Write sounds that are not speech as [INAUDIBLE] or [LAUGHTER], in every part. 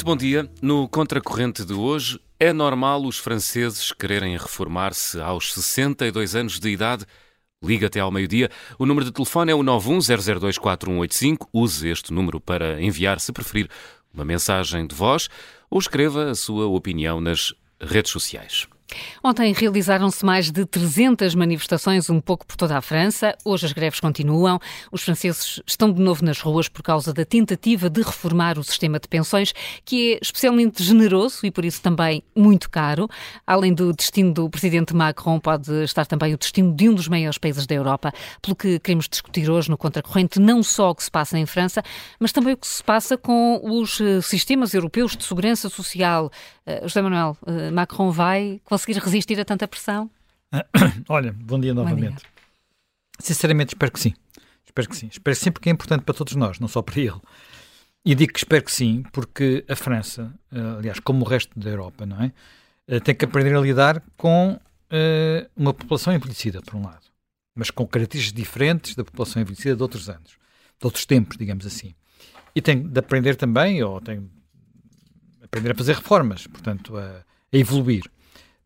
Muito bom dia. No Contracorrente de hoje, é normal os franceses quererem reformar-se aos 62 anos de idade? Liga até ao meio-dia. O número de telefone é o 910024185. Use este número para enviar, se preferir, uma mensagem de voz ou escreva a sua opinião nas redes sociais. Ontem realizaram-se mais de 300 manifestações, um pouco por toda a França. Hoje as greves continuam. Os franceses estão de novo nas ruas por causa da tentativa de reformar o sistema de pensões, que é especialmente generoso e por isso também muito caro. Além do destino do presidente Macron, pode estar também o destino de um dos maiores países da Europa, pelo que queremos discutir hoje no Contracorrente, não só o que se passa em França, mas também o que se passa com os eh, sistemas europeus de segurança social. Uh, José Manuel, uh, Macron vai conseguir resistir a tanta pressão? [COUGHS] Olha, bom dia novamente. Bom dia. Sinceramente, espero que sim. Espero que sim. Espero que sim, porque é importante para todos nós, não só para ele. E digo que espero que sim, porque a França, eh, aliás, como o resto da Europa, não é? Eh, tem que aprender a lidar com uma população envelhecida, por um lado, mas com características diferentes da população envelhecida de outros anos, de outros tempos, digamos assim. E tem de aprender também, ou tem aprender a fazer reformas, portanto, a, a evoluir.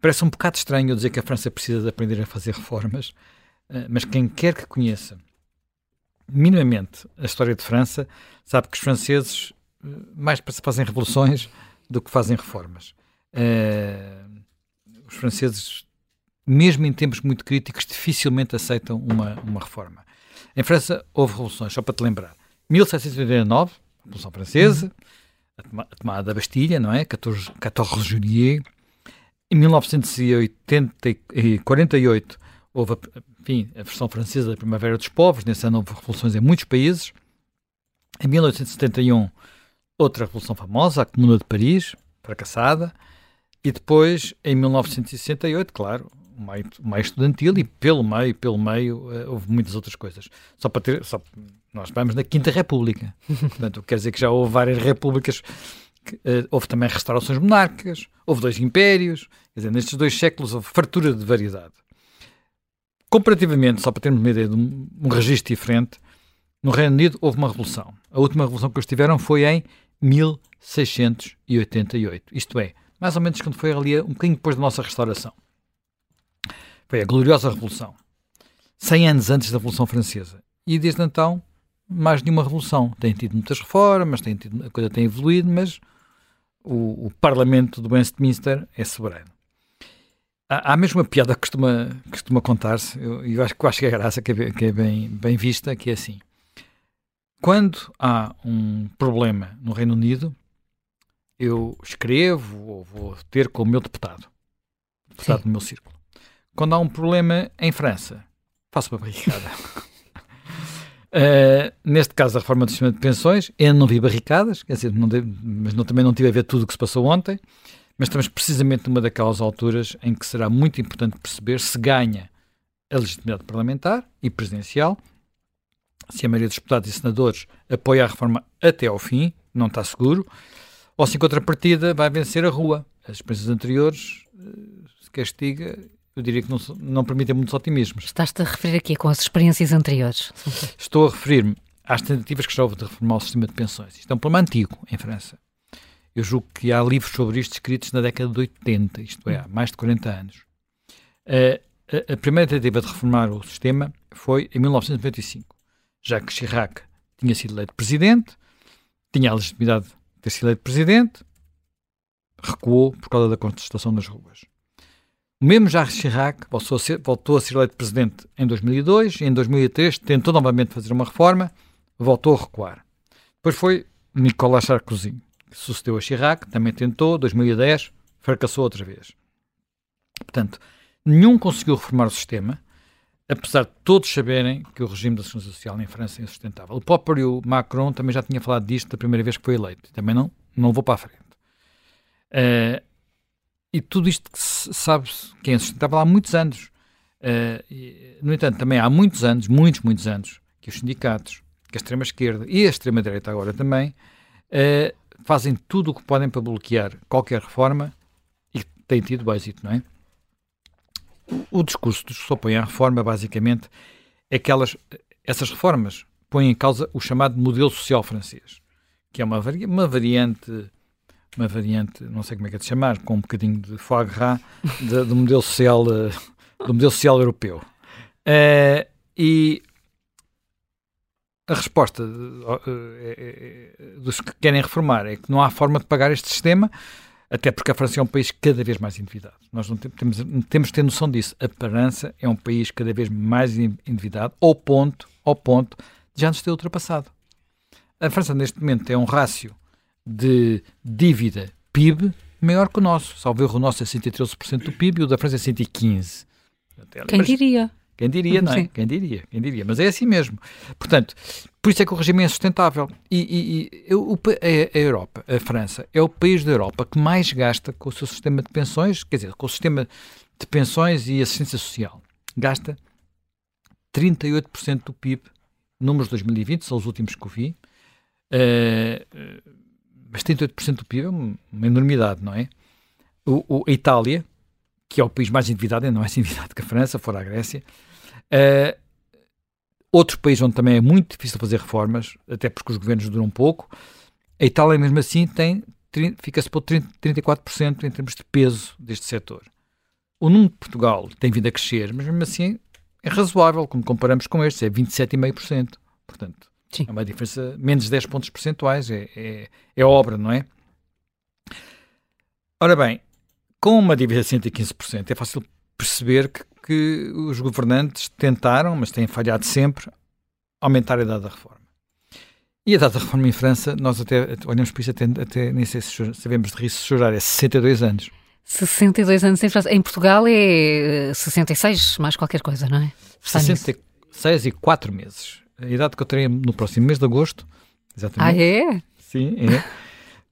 Parece um bocado estranho eu dizer que a França precisa de aprender a fazer reformas, eh, mas quem quer que conheça minimamente a história de França sabe que os franceses eh, mais fazem revoluções do que fazem reformas. Uh, os franceses, mesmo em tempos muito críticos, dificilmente aceitam uma, uma reforma. Em França houve revoluções, só para te lembrar. 1789, a Revolução Francesa, a tomada da Bastilha, não é? 14, 14 juillet. Em 1948 houve enfim, a versão francesa da Primavera dos Povos, nesse ano houve revoluções em muitos países. Em 1871, outra revolução famosa, a Comuna de Paris, fracassada. E depois, em 1968, claro, o meio, o meio estudantil e pelo meio, pelo meio, uh, houve muitas outras coisas. Só para ter, só, nós vamos na Quinta República. Portanto, quer dizer que já houve várias repúblicas Uh, houve também restaurações monárquicas, houve dois impérios, quer dizer, nestes dois séculos houve fartura de variedade. Comparativamente, só para termos uma ideia de um, um registro diferente, no Reino Unido houve uma revolução. A última revolução que eles tiveram foi em 1688. Isto é, mais ou menos quando foi ali um bocadinho depois da nossa restauração. Foi a gloriosa revolução. 100 anos antes da Revolução Francesa. E desde então, mais nenhuma revolução. Tem tido muitas reformas, tem tido, a coisa tem evoluído, mas o, o Parlamento do Westminster é soberano. Há, há mesmo uma piada que costuma, costuma contar-se, eu, eu acho, eu acho que é graça, que é, que é bem, bem vista, que é assim. Quando há um problema no Reino Unido, eu escrevo ou vou ter com o meu deputado, deputado Sim. do meu círculo. Quando há um problema em França, faço uma barricada. [LAUGHS] Uh, neste caso, a reforma do sistema de pensões, eu não vi barricadas, dizer, não mas não, também não tive a ver tudo o que se passou ontem, mas estamos precisamente numa daquelas alturas em que será muito importante perceber se ganha a legitimidade parlamentar e presidencial, se a maioria dos deputados e senadores apoia a reforma até ao fim, não está seguro, ou se em contrapartida vai vencer a rua. As experiências anteriores, eh, se castiga eu diria que não, não permitem muitos otimismos. Estás-te a referir aqui com as experiências anteriores? [LAUGHS] Estou a referir-me às tentativas que já houve de reformar o sistema de pensões. Isto é um problema antigo em França. Eu julgo que há livros sobre isto escritos na década de 80, isto é, há mais de 40 anos. a, a, primeira tentativa de reformar o sistema foi em 1995. que Chirac tinha sido eleito presidente, tinha a legitimidade de ter sido eleito presidente, recuou por causa da contestação das ruas. O mesmo Jacques Chirac voltou a, ser, voltou a ser eleito presidente em 2002 e em 2003 tentou novamente fazer uma reforma, voltou a recuar. Depois foi Nicolas Sarkozy, que sucedeu a Chirac, também tentou, 2010, fracassou outra vez. Portanto, nenhum conseguiu reformar o sistema, apesar de todos saberem que o regime da segurança social em França é insustentável. O próprio Macron também já tinha falado disto da primeira vez que foi eleito. Também não, não vou para a frente. Uh, e tudo isto que se sabe que é insustentável há muitos anos. Uh, e, no entanto, também há muitos anos, muitos, muitos anos, que os sindicatos, que a extrema-esquerda e a extrema-direita agora também, uh, fazem tudo o que podem para bloquear qualquer reforma e têm tido êxito, não é? O, o discurso dos que se opõem à reforma, basicamente, é que elas, essas reformas põem em causa o chamado modelo social francês, que é uma, uma variante uma variante, não sei como é que é de chamar, com um bocadinho de foie gras de, do, modelo social, do modelo social europeu. Uh, e a resposta uh, dos que querem reformar é que não há forma de pagar este sistema, até porque a França é um país cada vez mais endividado. Nós não temos, temos de ter noção disso. A França é um país cada vez mais endividado, ao ponto, ao ponto de já nos ter ultrapassado. A França, neste momento, tem um rácio de dívida PIB maior que o nosso. Salvo erro, o nosso é 113% do PIB e o da França é 115%. Quem diria? Quem diria, não é? Sim. Quem diria, quem diria. Mas é assim mesmo. Portanto, por isso é que o regime é sustentável. E, e, e o, a, a, Europa, a França, é o país da Europa que mais gasta com o seu sistema de pensões, quer dizer, com o sistema de pensões e assistência social. Gasta 38% do PIB. Números de 2020 são os últimos que eu vi. Uh, mas 38% do PIB é uma enormidade, não é? O, o, a Itália, que é o país mais endividado, é mais [LAUGHS] endividado que a França, fora a Grécia. Uh, outro país onde também é muito difícil fazer reformas, até porque os governos duram pouco. A Itália, mesmo assim, tem fica-se por 30, 34% em termos de peso deste setor. O número de Portugal tem vindo a crescer, mas mesmo assim é razoável, quando comparamos com estes, é 27,5%. Portanto, Sim. é uma diferença, menos 10 pontos percentuais, é, é, é obra, não é? Ora bem, com uma dívida de 115%, é fácil perceber que, que os governantes tentaram, mas têm falhado sempre, aumentar a idade da reforma. E a idade da reforma em França, nós até olhamos para isso, até, até nem sei se sabemos de rir se chorar, é 62 anos. 62 anos em França. Em Portugal é 66, eh, mais qualquer coisa, não é? 66 e 4 meses. A idade que eu terei no próximo mês de agosto. Exatamente. Ah, é? Sim, é.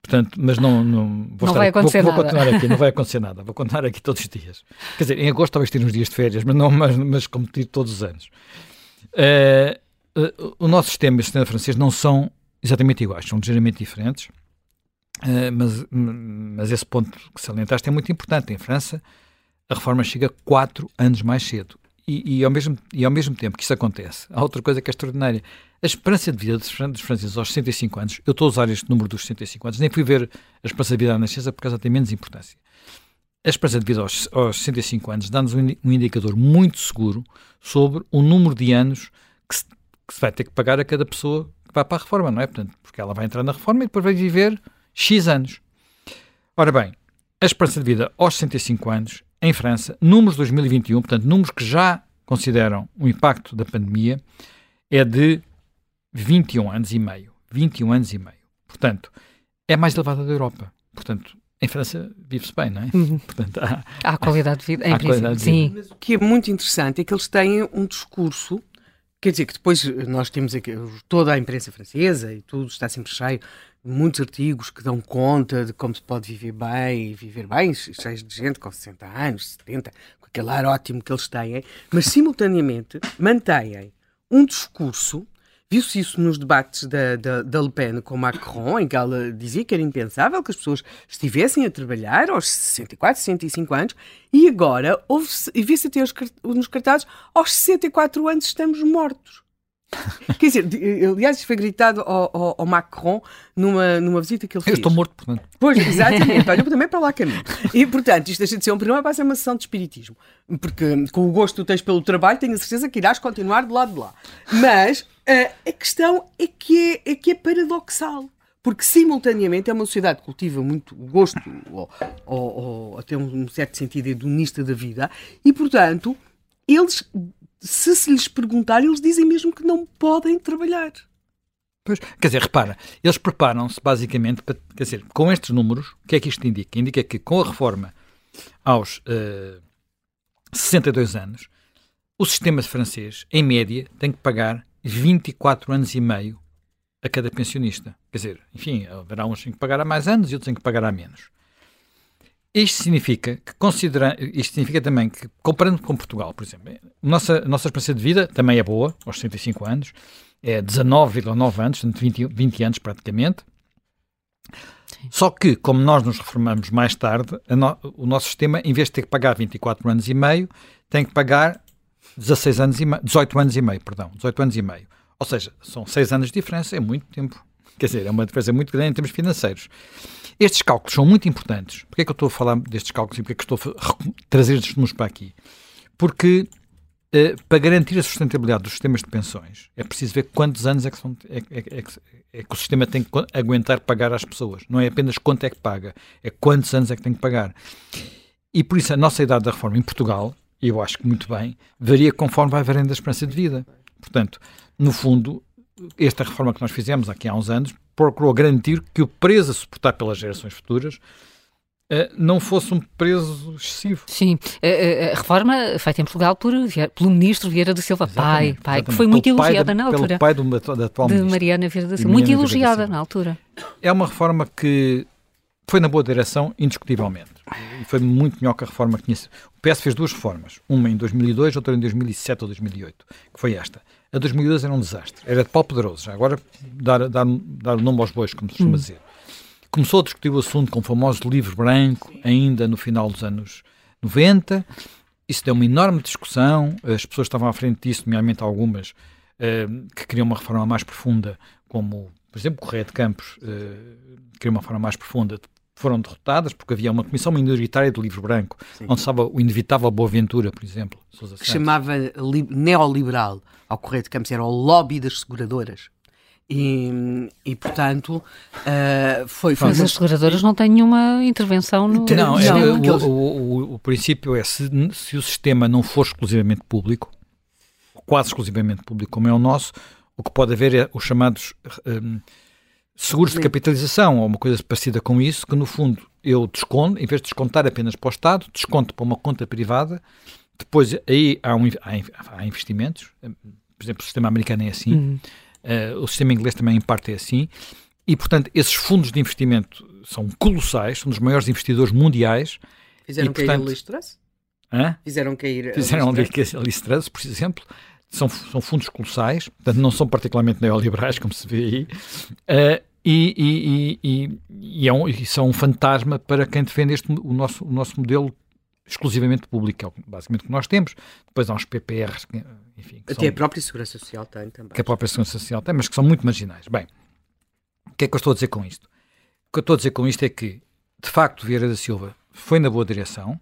Portanto, mas não, não, vou, não vai acontecer vou, nada. vou continuar aqui, não vai [LAUGHS] acontecer nada. Vou continuar aqui todos os dias. Quer dizer, em agosto talvez tenha uns dias de férias, mas não, mas, mas como tiro todos os anos. Uh, uh, o nosso sistema e o sistema francês não são exatamente iguais, são ligeiramente diferentes. Uh, mas, mas esse ponto que salientaste é muito importante. Em França, a reforma chega quatro anos mais cedo. E, e, ao mesmo, e ao mesmo tempo que isso acontece, há outra coisa que é extraordinária. A esperança de vida dos, franceses aos 65 anos, eu estou a usar este número dos 65 anos, nem fui ver a esperança de vida na nascença porque ela tem menos importância. A esperança de vida aos, aos 65 anos dá-nos um, um, indicador muito seguro sobre o número de anos que se, que se, vai ter que pagar a cada pessoa que vai para a reforma, não é? Portanto, porque ela vai entrar na reforma e depois vai viver X anos. Ora bem, a esperança de vida aos 65 anos em França, números de 2021, portanto, números que já consideram o impacto da pandemia, é de 21 anos e meio. 21 anos e meio. Portanto, é mais elevada da Europa. Portanto, em França vive-se bem, não é? Uhum. Portanto, há, há qualidade de vida, em princípio. Sim. Mas o que é muito interessante é que eles têm um discurso Quer dizer que depois nós temos aqui toda a imprensa francesa e tudo está sempre cheio muitos artigos que dão conta de como se pode viver bem e viver bem, cheios de gente com 60 anos, 70, com aquele ar ótimo que eles têm, mas simultaneamente mantêm um discurso. Viu-se isso nos debates da, da, da, Le Pen com Macron, em que ela dizia que era impensável que as pessoas estivessem a trabalhar aos 64, 65 anos, e agora vi-se até nos cartazes aos 64 anos estamos mortos. [LAUGHS] Quer dizer, aliás, isso foi gritado ao, ao, ao, Macron numa, numa visita que ele fez. Eu estou morto, portanto. Pois, exatamente. [LAUGHS] Olha, também para lá caminho. E, portanto, isto deixa de ser um programa para ser uma sessão de espiritismo. Porque com o gosto que tu tens pelo trabalho, tenho a certeza que irás continuar do lado de lá. Mas uh, a questão é que é, é que é paradoxal porque simultaneamente é uma sociedade que cultiva muito gosto, ou, ou, ou até um certo sentido hedonista da vida, e portanto eles se se lhes perguntar, eles dizem mesmo que não podem trabalhar. Pois, quer dizer, repara, eles preparam-se basicamente para, quer dizer, com estes números, o que é que isto indica? Indica que com a reforma aos uh, eh, 62 anos, o sistema francês, em média, tem que pagar 24 anos e meio a cada pensionista. Quer dizer, enfim, haverá uns que têm que pagar a mais anos e outros têm que pagar a menos. Isto significa que considera, isto significa também que, comparando com Portugal, por exemplo, nossa, a nossa experiência de vida também é boa, aos 65 anos, é 19,9 anos, 20, 20 anos praticamente. Sim. Só que, como nós nos reformamos mais tarde, no, o nosso sistema, em vez de ter que pagar 24 anos e meio, tem que pagar 16 anos e meio, 18 anos e meio, perdão, 18 anos e meio. Ou seja, são 6 anos de diferença, é muito tempo. Quer dizer, é uma diferença muito grande em termos financeiros. Estes cálculos são muito importantes. Porquê é que eu estou a falar destes cálculos e porquê é que estou a trazer estes números para aqui? Porque uh, para garantir a sustentabilidade dos sistemas de pensões é preciso ver quantos anos é que, são, é, é, é, é que o sistema tem que aguentar pagar às pessoas. Não é apenas quanto é que paga, é quantos anos é que tem que pagar. E por isso a nossa idade da reforma em Portugal, e eu acho que muito bem, varia conforme vai variando a esperança de vida. Portanto, no fundo, esta reforma que nós fizemos aqui há uns anos procurou garantir que o preço a suportar pelas gerações futuras uh, não fosse um preço excessivo. Sim, a, a reforma feita em Portugal por, pelo ministro Vieira da Silva, exatamente, pai, pai que foi muito elogiada da, na altura. Pelo pai do, da atual de. Mariana Vieira da Silva, muito elogiada na altura. É uma reforma que foi na boa direção, indiscutivelmente. E foi muito melhor que a reforma que tinha O PS fez duas reformas, uma em 2002, outra em 2007 ou 2008, que foi esta. A 2002 era um desastre, era de pau poderoso, já agora dar, dar, dar o nome aos bois, como se costuma hum. dizer. Começou a discutir o assunto com o famoso livro branco, ainda no final dos anos 90. Isso deu uma enorme discussão, as pessoas estavam à frente disso, nomeadamente algumas uh, que queriam uma reforma mais profunda, como, por exemplo, Correia de Campos uh, queria uma reforma mais profunda, foram derrotadas porque havia uma comissão minoritária do livro branco, Sim. onde estava o inevitável Boaventura, por exemplo. Que chamava neoliberal ao Correio de Campos, era o lobby das seguradoras. E, e, portanto uh, foi, foi. Mas as seguradoras não têm nenhuma intervenção no. Não, é, o, o, o, o, princípio é se, se o sistema não for exclusivamente público, quase exclusivamente público, como é o nosso, o que pode haver é os chamados. Um, seguros de capitalização ou uma coisa parecida com isso, que no fundo eu desconto, em vez de descontar apenas para o Estado, desconto para uma conta privada, depois aí há, um, há investimentos, por exemplo, o sistema americano é assim, uhum. uh, o sistema inglês também em parte é assim, e portanto esses fundos de investimento são colossais, são dos maiores investidores mundiais. Fizeram e, cair portanto, o Hã? Fizeram cair Fizeram a Liz Truss, por exemplo, são, são fundos colossais, portanto não são particularmente neoliberais, como se vê aí, uh, e, e, e, é um, e são um fantasma para quem defende este, o, nosso, o nosso modelo exclusivamente público, que é basicamente o que nós temos. Depois há uns PPRs, enfim. Até são, a própria Segurança Social tem também. Que a própria Segurança Social tem, mas que são muito marginais. Bem, o que é que eu estou a dizer com isto? O que eu estou a dizer com isto é que, de facto, Vieira da Silva foi na boa direção.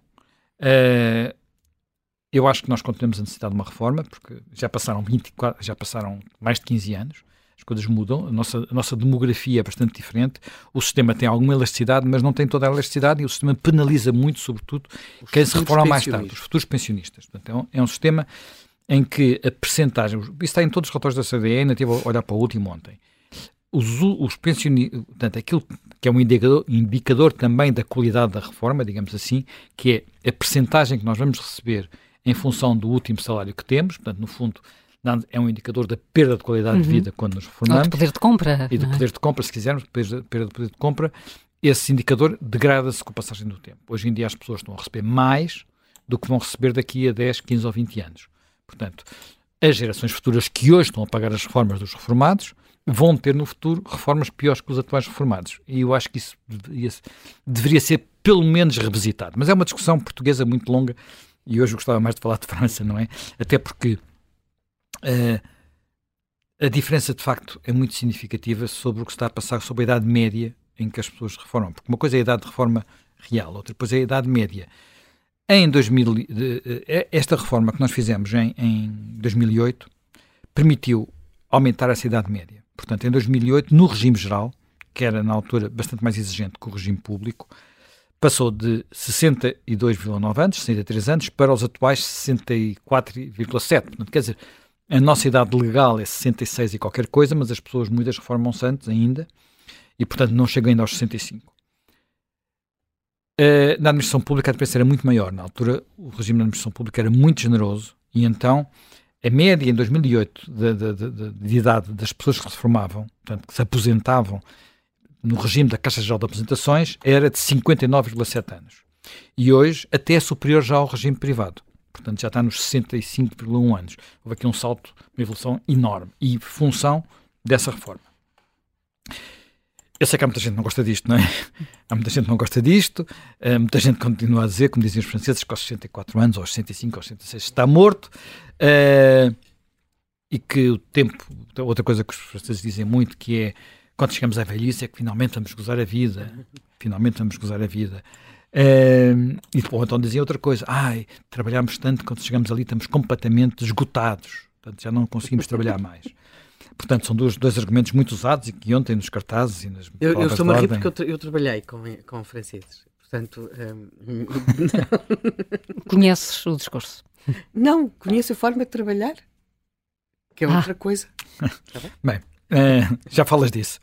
Uh, eu acho que nós continuamos a necessitar de uma reforma, porque já passaram, 24, já passaram mais de 15 anos as coisas mudam, a nossa, a nossa demografia é bastante diferente, o sistema tem alguma elasticidade, mas não tem toda a elasticidade e o sistema penaliza muito, sobretudo, os quem se reforma mais tarde, os futuros pensionistas. Portanto, é um, é um sistema em que a percentagem, isso está em todos os relatórios da CDE, ainda estive a olhar para o último ontem, os, os pensionistas, portanto, aquilo que é um indicador, indicador também da qualidade da reforma, digamos assim, que é a percentagem que nós vamos receber em função do último salário que temos, portanto, no fundo, é um indicador da perda de qualidade uhum. de vida quando nos reformamos. Ou de poder de compra. E do é? poder de compra, se quisermos, perda, perda de poder de compra. Esse indicador degrada-se com a passagem do tempo. Hoje em dia as pessoas estão a receber mais do que vão receber daqui a 10, 15 ou 20 anos. Portanto, as gerações futuras que hoje estão a pagar as reformas dos reformados vão ter no futuro reformas piores que os atuais reformados. E eu acho que isso deveria, deveria ser pelo menos revisitado. Mas é uma discussão portuguesa muito longa e hoje gostava mais de falar de [LAUGHS] França, não é? Até porque Uh, a diferença, de facto, é muito significativa sobre o que está a passar sobre a idade média em que as pessoas reformam. Porque uma coisa é a idade de reforma real, outra coisa é a idade média. Em 2000, eh, esta reforma que nós fizemos em, em 2008 permitiu aumentar essa idade média. Portanto, em 2008, no regime geral, que era na altura bastante mais exigente que o regime público, passou de 62,9 anos, 63 anos, para os atuais 64,7. Portanto, quer dizer, a nossa idade legal é 66 e qualquer coisa, mas as pessoas muitas reformam-se antes ainda e, portanto, não chegam ainda aos 65. Uh, eh, na administração pública a diferença era muito maior. Na altura, o regime da administração pública era muito generoso e então a média em 2008 de, de, de, de idade das pessoas que se reformavam, portanto, que se aposentavam no regime da Caixa Geral de Apresentações, era de 59,7 anos. E hoje até é superior já ao regime privado portanto já está nos 65,1 anos. Houve aqui um salto, uma evolução enorme e função dessa reforma. Eu sei que há muita gente que não gosta disto, não é? [LAUGHS] Há muita gente que não gosta disto, uh, muita gente continua a dizer, como dizem os franceses, que aos 64 anos, aos 65, aos 66 está morto, uh, e que o tempo, outra coisa que os franceses dizem muito, que é quando chegamos à velhice é que finalmente vamos gozar a vida. Finalmente vamos gozar a vida. Uh, e depois então dizia outra coisa. Ai, trabalhamos tanto, quando chegamos ali estamos completamente esgotados. Portanto, já não conseguimos trabalhar mais. Portanto, são dois, dois argumentos muito usados e que ontem nos cartazes e nas Eu, eu estou-me a rir porque eu, tra eu, trabalhei com, com franceses. Portanto... Um... [LAUGHS] [LAUGHS] Conheces o discurso? Não, conheço a forma de trabalhar. Que é ah. outra coisa. Tá bem, bem uh, já falas disso.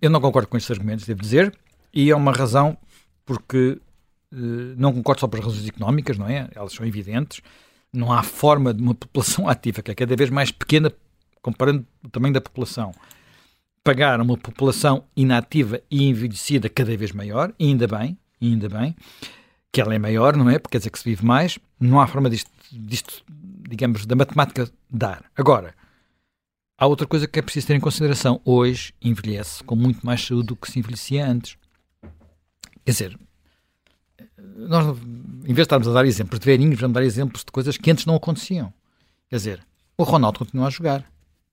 Eu não concordo com estes argumentos, devo dizer, e é uma razão porque uh, não concordo só por razões económicas, não é? Elas são evidentes. Não há forma de uma população [LAUGHS] ativa que é cada vez mais pequena comparando o tamanho da população, pagar uma população inativa e envelhecida cada vez maior, e ainda bem, ainda bem, que ela é maior, não é? Porque quer dizer que se vive mais, não há forma disto, disto digamos, da matemática dar. Agora, há outra coisa que é preciso ter em consideração. Hoje envelhece com muito mais saúde do que se envelhecia antes. Quer dizer, nós, em vez de estarmos a dar exemplos de velhinhos, vamos dar exemplos de coisas que antes não aconteciam. Quer dizer, o Ronaldo continua a jogar.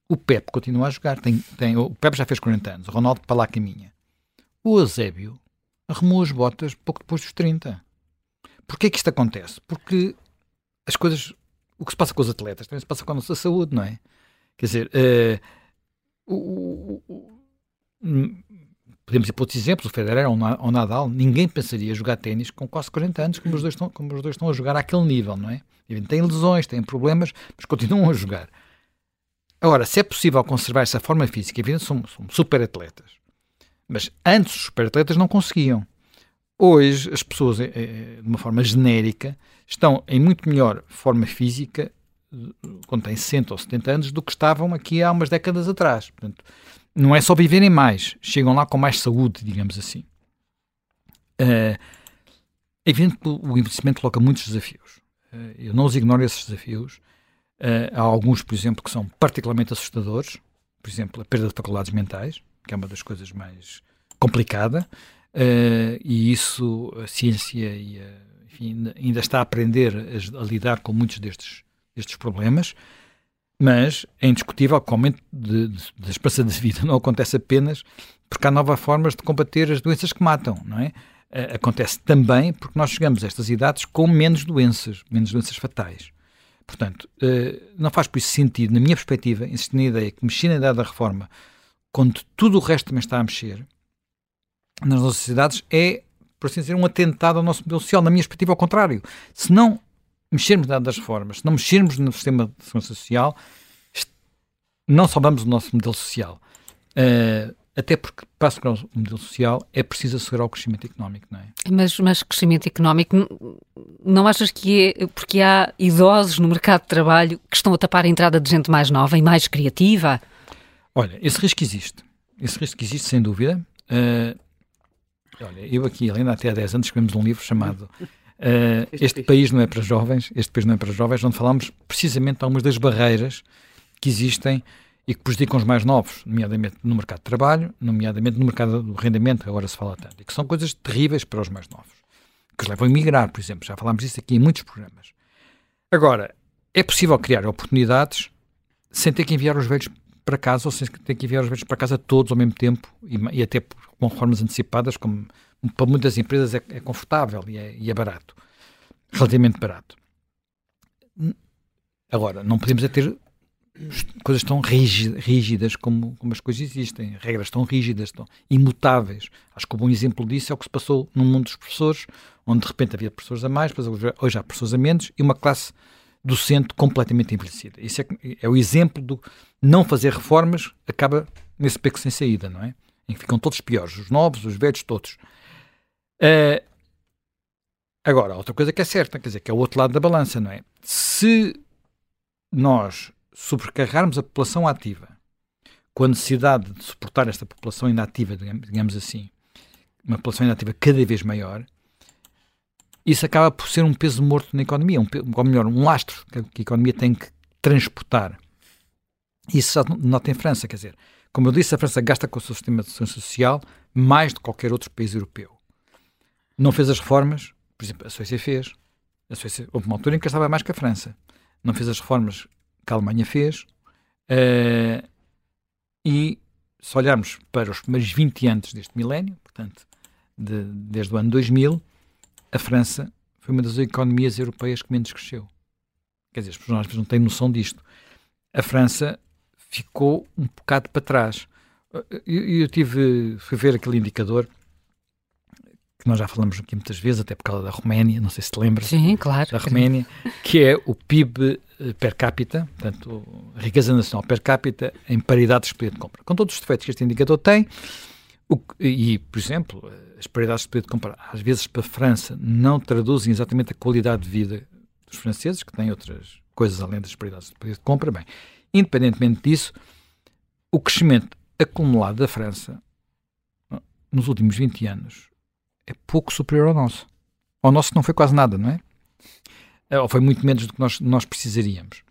O Pep continua a jogar. Tem, tem, o Pep já fez 40 anos. O Ronaldo para lá caminha. O Eusébio arrumou as botas pouco depois dos 30. Porquê que isto acontece? Porque as coisas... O que se passa com os atletas também se passa com a nossa saúde, não é? Quer dizer, uh, o, o, o, podemos ir para outros exemplos, o Federer ou o Nadal, ninguém pensaria jogar ténis com quase 40 anos, como os, dois estão, como os dois estão a jogar àquele nível, não é? Têm lesões, têm problemas, mas continuam a jogar. Agora, se é possível conservar essa forma física, evidentemente são, são super atletas. Mas antes os super atletas não conseguiam. Hoje, as pessoas, eh, eh, de uma forma genérica, estão em muito melhor forma física quando têm 60 ou 70 anos do que estavam aqui há umas décadas atrás. Portanto, não é só viverem mais, chegam lá com mais saúde, digamos assim. é evidente que o envelhecimento coloca muitos desafios. eu não os ignoro esses desafios. Uh, há alguns, por exemplo, que são particularmente assustadores, por exemplo, a perda de faculdades mentais, que é uma das coisas mais complicada, e isso a ciência e a, enfim, ainda está a aprender a, lidar com muitos destes, destes problemas, mas é indiscutível que o aumento de, de, da esperança de vida [LAUGHS] não acontece apenas porque há novas formas de combater as doenças que matam, não é? Acontece também porque nós chegamos a estas idades com menos doenças, menos doenças fatais. Portanto, eh, não faz por isso sentido, na minha perspectiva, insistir na ideia que mexer na idade da reforma, quando tudo o resto também está a mexer, nas nossas sociedades, é, por assim dizer, um atentado ao nosso modelo social. Na minha perspectiva, ao contrário. Se não mexermos na idade das reformas, se não mexermos no sistema de segurança social, não salvamos o nosso modelo social. Uh, até porque, para assegurar o modelo social, é preciso assegurar o crescimento económico, não é? Mas, mas crescimento económico, não achas que é porque há idosos no mercado de trabalho que estão a tapar a entrada de gente mais nova e mais criativa? Olha, esse risco existe. Esse risco existe, sem dúvida. Uh, olha, eu aqui, ainda até há 10 anos, escrevemos um livro chamado uh, este, País Não é para Jovens, Este País Não é para Jovens, onde falamos precisamente de algumas das barreiras que existem e que prejudicam os mais novos, nomeadamente no mercado de trabalho, nomeadamente no mercado do rendimento, que agora se fala tanto, e que são coisas terríveis para os mais novos, que os levam a emigrar, por exemplo. Já falámos disso aqui em muitos programas. Agora, é possível criar oportunidades sem ter que enviar os velhos para casa ou sem ter que enviar os velhos para casa todos ao mesmo tempo e, e até com formas antecipadas, como para muitas empresas é, é confortável e é, e é barato, relativamente barato. Agora, não podemos é ter coisas tão rígidas como, como as coisas existem, regras tão rígidas, tão imutáveis. Acho que um bom exemplo disso é o que se passou no mundo dos professores, onde de repente havia professores a mais, hoje há professores a menos e uma classe docente completamente envelhecida. Isso é, é o exemplo do não fazer reformas acaba nesse beco sem saída, não é? Em que ficam todos piores, os novos, os velhos, todos. Uh, agora, outra coisa que é certa, quer dizer, que é o outro lado da balança, não é? Se nós sobrecarregarmos a população ativa com a necessidade de suportar esta população inativa, digamos assim, uma população inativa cada vez maior, isso acaba por ser um peso morto na economia, um, ou melhor, um lastro que a economia tem que transportar. Isso já nota em França, quer dizer, como eu disse, a França gasta com o seu sistema de segurança social mais de qualquer outro país europeu. Não fez as reformas, por exemplo, a Suécia fez. A Suécia, houve uma altura em que gastava mais que a França. Não fez as reformas que a Alemanha fez uh, e se olharmos para os primeiros 20 anos deste milénio, portanto, de, desde o ano 2000, a França foi uma das economias europeias que menos cresceu. Quer dizer, as pessoas não têm noção disto. A França ficou um bocado para trás. Eu, eu tive, fui ver aquele indicador que nós já falamos aqui muitas vezes, até por causa da Roménia, não sei se te lembras. Sim, claro. Da Roménia, que é o PIB eh, per capita, portanto, a riqueza nacional per capita em paridade de poder de compra. Com todos os defeitos que este indicador tem, o, e, por exemplo, as paridades de poder de compra, às vezes para a França, não traduzem exatamente a qualidade de vida dos franceses, que têm outras coisas além das paridades de poder de compra. Bem, independentemente disso, o crescimento acumulado da França nos últimos 20 anos é pouco superior ao nosso. Ao nosso não foi quase nada, não é? é? Ou foi muito menos do que nós, nós precisaríamos.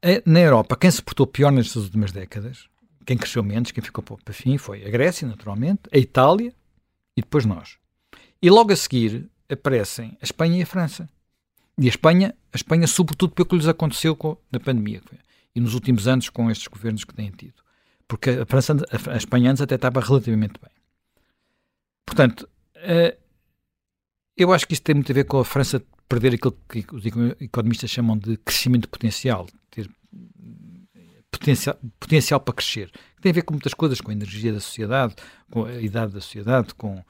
É, na Europa, quem se portou pior nestas últimas décadas, quem cresceu menos, quem ficou para fim, foi a Grécia, naturalmente, a Itália e depois nós. E logo a seguir aparecem a Espanha e a França. E a Espanha, a Espanha sobretudo pelo que lhes aconteceu com, na pandemia e nos últimos anos com estes governos que têm tido. Porque a, França, a, a Espanha antes até estava relativamente bem. Portanto, uh, eu acho que isto tem muito a ver com a França perder aquilo que os economistas chamam de crescimento potencial, ter potencial, potencial para crescer. Tem a ver com muitas coisas, com a energia da sociedade, com a idade da sociedade, com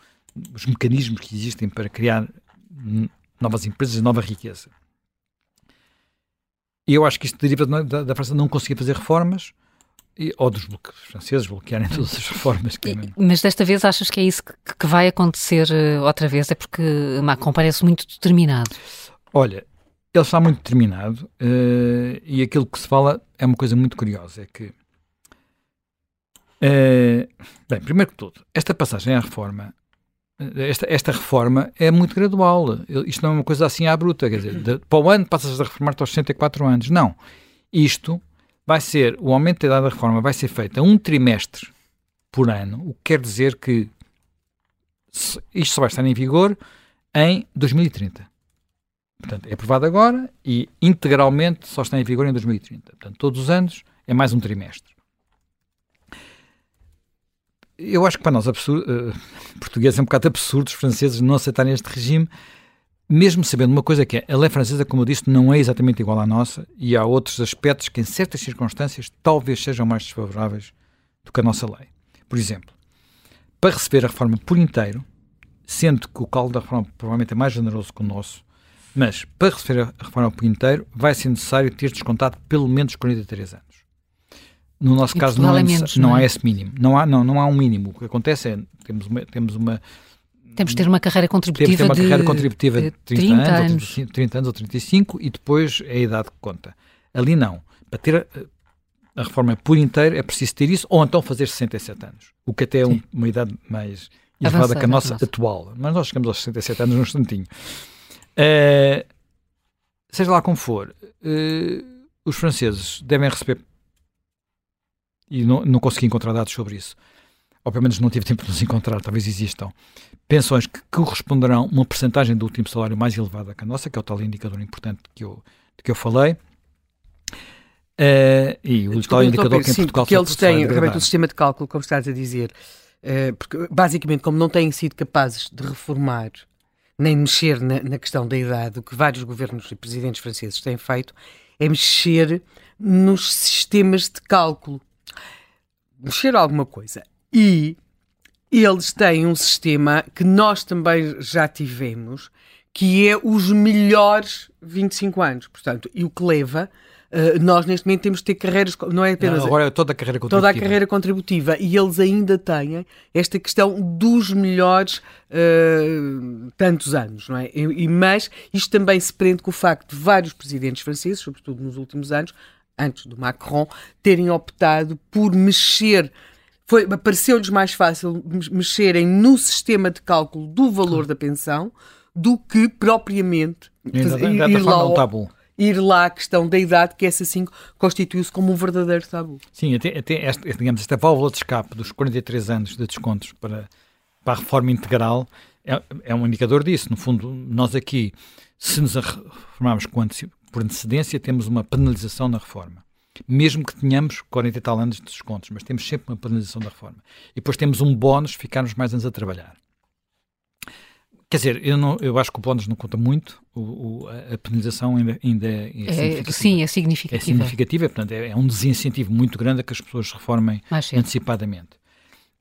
os mecanismos que existem para criar novas empresas nova riqueza. E eu acho que isto deriva da, da França não conseguir fazer reformas, e, ou dos franceses bloquearem todas as reformas. Que... Mas desta vez achas que é isso que, que vai acontecer uh, outra vez? É porque Macron parece muito determinado. Olha, ele está muito determinado uh, e aquilo que se fala é uma coisa muito curiosa, é que uh, bem, primeiro que tudo, esta passagem à reforma esta, esta reforma é muito gradual. Isto não é uma coisa assim à bruta. Quer dizer, de, para o ano passas a reformar aos 64 anos. Não. Isto vai ser, o aumento da idade da reforma vai ser feito a um trimestre por ano, o que quer dizer que isto só vai estar em vigor em 2030. Portanto, é aprovado agora e integralmente só está em vigor em 2030. Portanto, todos os anos é mais um trimestre. Eu acho que para nós, absurdo, uh, [LAUGHS] portugueses, é um bocado absurdo os franceses não aceitarem este regime, mesmo sabendo uma coisa que é, a lei francesa, como eu disse, não é exatamente igual à nossa e há outros aspectos que, em certas circunstâncias, talvez sejam mais desfavoráveis do que a nossa lei. Por exemplo, para receber a reforma por inteiro, sendo que o caldo da reforma provavelmente é mais generoso que o nosso, mas para receber a reforma por inteiro vai ser necessário ter descontado pelo menos 43 anos. No nosso e caso não, é menos, não, não é? há esse mínimo. Não há, não, não há um mínimo. O que acontece é temos uma, temos uma temos de ter uma carreira contributiva Temos de ter uma de, carreira contributiva de 30, 30 anos, anos. Ou 30 anos ou 35 e depois é a idade que conta. Ali não. Para ter a, reforma por inteiro é preciso ter isso ou então fazer 67 anos. O que até é um, uma idade mais elevada que a nossa, nossa, atual. Mas nós chegamos aos 67 anos num instantinho. Uh, seja lá como for, uh, os franceses devem receber e não, não consegui encontrar dados sobre isso ou pelo menos não tive tempo de nos encontrar, talvez existam, pensões que corresponderão a uma percentagem do último salário mais elevada que a nossa, que é o tal indicador importante que eu, de que eu falei. Uh, e o tal indicador que em Portugal porque eles têm realmente o sistema de cálculo, como estás a dizer, uh, porque basicamente, como não têm sido capazes de reformar nem mexer na, na, questão da idade, o que vários governos e presidentes franceses têm feito é mexer nos sistemas de cálculo. Mexer alguma coisa. E eles têm um sistema que nós também já tivemos, que é os melhores 25 anos. Portanto, e o que leva. Uh, nós neste momento temos de ter carreiras, não é apenas. Não, agora é toda a carreira contributiva. Toda a carreira contributiva. E eles ainda têm esta questão dos melhores uh, tantos anos, não é? E, mas isto também se prende com o facto de vários presidentes franceses, sobretudo nos últimos anos, antes do Macron, terem optado por mexer foi, pareceu-lhes mais fácil mexerem no sistema de cálculo do valor da pensão do que propriamente ainda, ir, lá um tabu. ir lá à questão da idade, que essa sim constituiu-se como um verdadeiro tabu. Sim, até, até esta, digamos, esta válvula de escape dos 43 anos de descontos para, para a reforma integral é, é um indicador disso. No fundo, nós aqui, se nos reformarmos por antecedência, temos uma penalização na reforma. Mesmo que tenhamos 40 e tal anos de descontos, mas temos sempre uma penalização da reforma. E depois temos um bónus, ficarmos mais anos a trabalhar. Quer dizer, eu, não, eu acho que o bónus não conta muito, o, o, a penalização ainda, ainda é, é, significativa. Sim, é significativa. É significativa, portanto, é, é um desincentivo muito grande a que as pessoas reformem antecipadamente.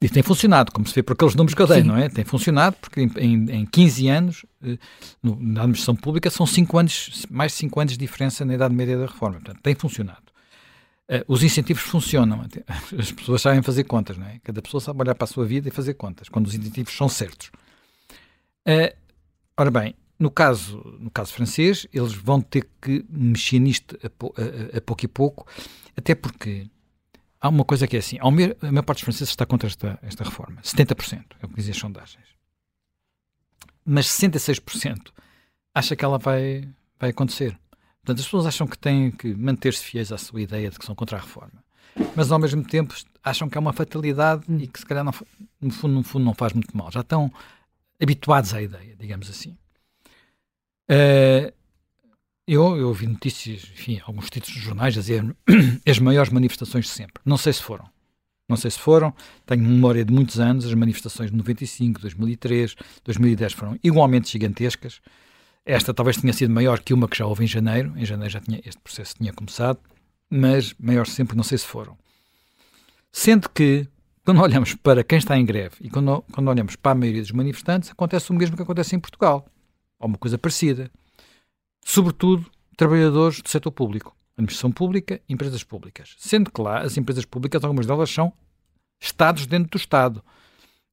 E tem funcionado, como se vê por aqueles números que eu dei, Sim. não é? Tem funcionado porque em, em, em 15 anos, eh, na administração pública, são 5 anos, mais de 5 anos de diferença na idade média da reforma. Portanto, tem funcionado. Uh, os incentivos funcionam. As pessoas sabem fazer contas, não é? Cada pessoa sabe olhar para a sua vida e fazer contas, quando os incentivos são certos. Uh, ora bem, no caso, no caso francês, eles vão ter que mexer nisto a, a, a pouco e pouco, até porque há uma coisa que é assim: a maior parte dos franceses está contra esta, esta reforma. 70% é o que dizem as sondagens. Mas 66% acha que ela vai, vai acontecer. Portanto, as pessoas acham que têm que manter-se fiéis à sua ideia de que são contra a reforma. Mas ao mesmo tempo acham que é uma fatalidade e que se calhar não, no, fundo, no fundo não faz muito mal. Já estão habituados à ideia, digamos assim. Uh, eu, eu ouvi notícias, enfim, alguns títulos de jornais a dizer [COUGHS] as maiores manifestações de sempre. Não sei se foram. Não sei se foram. Tenho memória de muitos anos. As manifestações de 95, 2003, 2010 foram igualmente gigantescas. Esta talvez tenha sido maior que uma que já houve em janeiro. Em janeiro já tinha, este processo tinha começado. Mas maior sempre, não sei se foram. Sendo que quando olhamos para quem está em greve e quando, quando olhamos para a maioria dos manifestantes, acontece o mesmo que acontece em Portugal. Ou uma coisa parecida. Sobretudo, trabalhadores do setor público. Administração pública, empresas públicas. Sendo que lá, as empresas públicas, algumas delas são Estados dentro do Estado.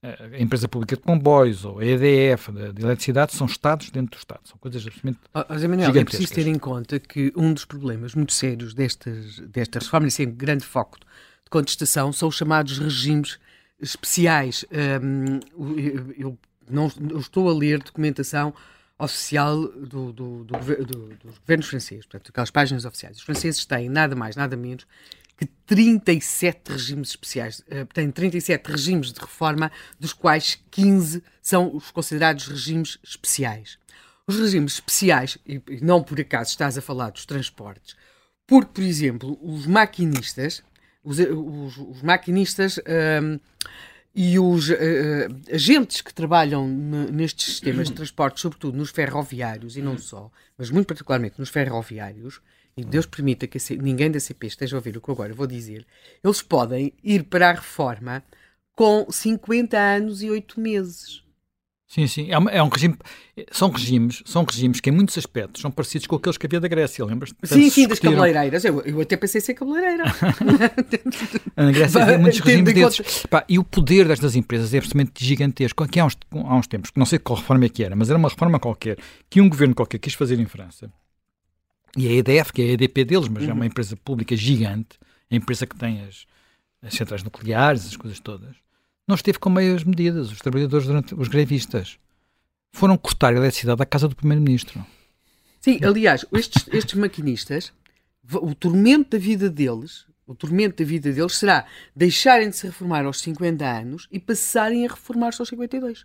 A empresa pública de comboios ou a EDF de, de eletricidade são Estados dentro do Estado. São coisas absolutamente oh, Manuel, É preciso ter em conta que um dos problemas muito sérios destas, destas reformas, e sem grande foco de contestação são os chamados regimes especiais. Um, eu, não eu estou a ler documentação oficial do, do, do, dos governos franceses, portanto, aquelas páginas oficiais. Os franceses têm nada mais, nada menos que 37 regimes especiais. Uh, têm 37 regimes de reforma, dos quais 15 são os considerados regimes especiais. Os regimes especiais, e não por acaso estás a falar dos transportes, porque, por exemplo, os maquinistas os, os, os maquinistas um, e os uh, agentes que trabalham nestes sistemas de transporte, sobretudo nos ferroviários e não só, mas muito particularmente nos ferroviários, e Deus permita que ninguém da CP esteja a ouvir o que eu agora vou dizer, eles podem ir para a reforma com 50 anos e 8 meses. Sim, sim. É, uma, é, um regime. São regimes, são regimes que em muitos aspectos são parecidos com aqueles que havia da Grécia, lembras? Sim, sim, das cabeleireiras. Eu, eu até pensei ser cabeleireira. [LAUGHS] Na Grécia havia muitos regimes desses. Pá, e o poder destas empresas é absolutamente gigantesco. Aqui há uns, há uns tempos, não sei qual reforma é que era, mas era uma reforma qualquer, que um governo qualquer quis fazer em França. E a EDF, que é a EDP deles, mas uhum. é uma uhum. empresa pública gigante, a empresa que tem as, as centrais nucleares, as coisas todas não esteve com meias medidas. Os trabalhadores, durante os grevistas, foram cortar a eletricidade à casa do Primeiro-Ministro. Sim, aliás, estes, estes maquinistas, o tormento da vida deles, o tormento da vida deles será deixarem de se reformar aos 50 anos e passarem a reformar-se aos 52.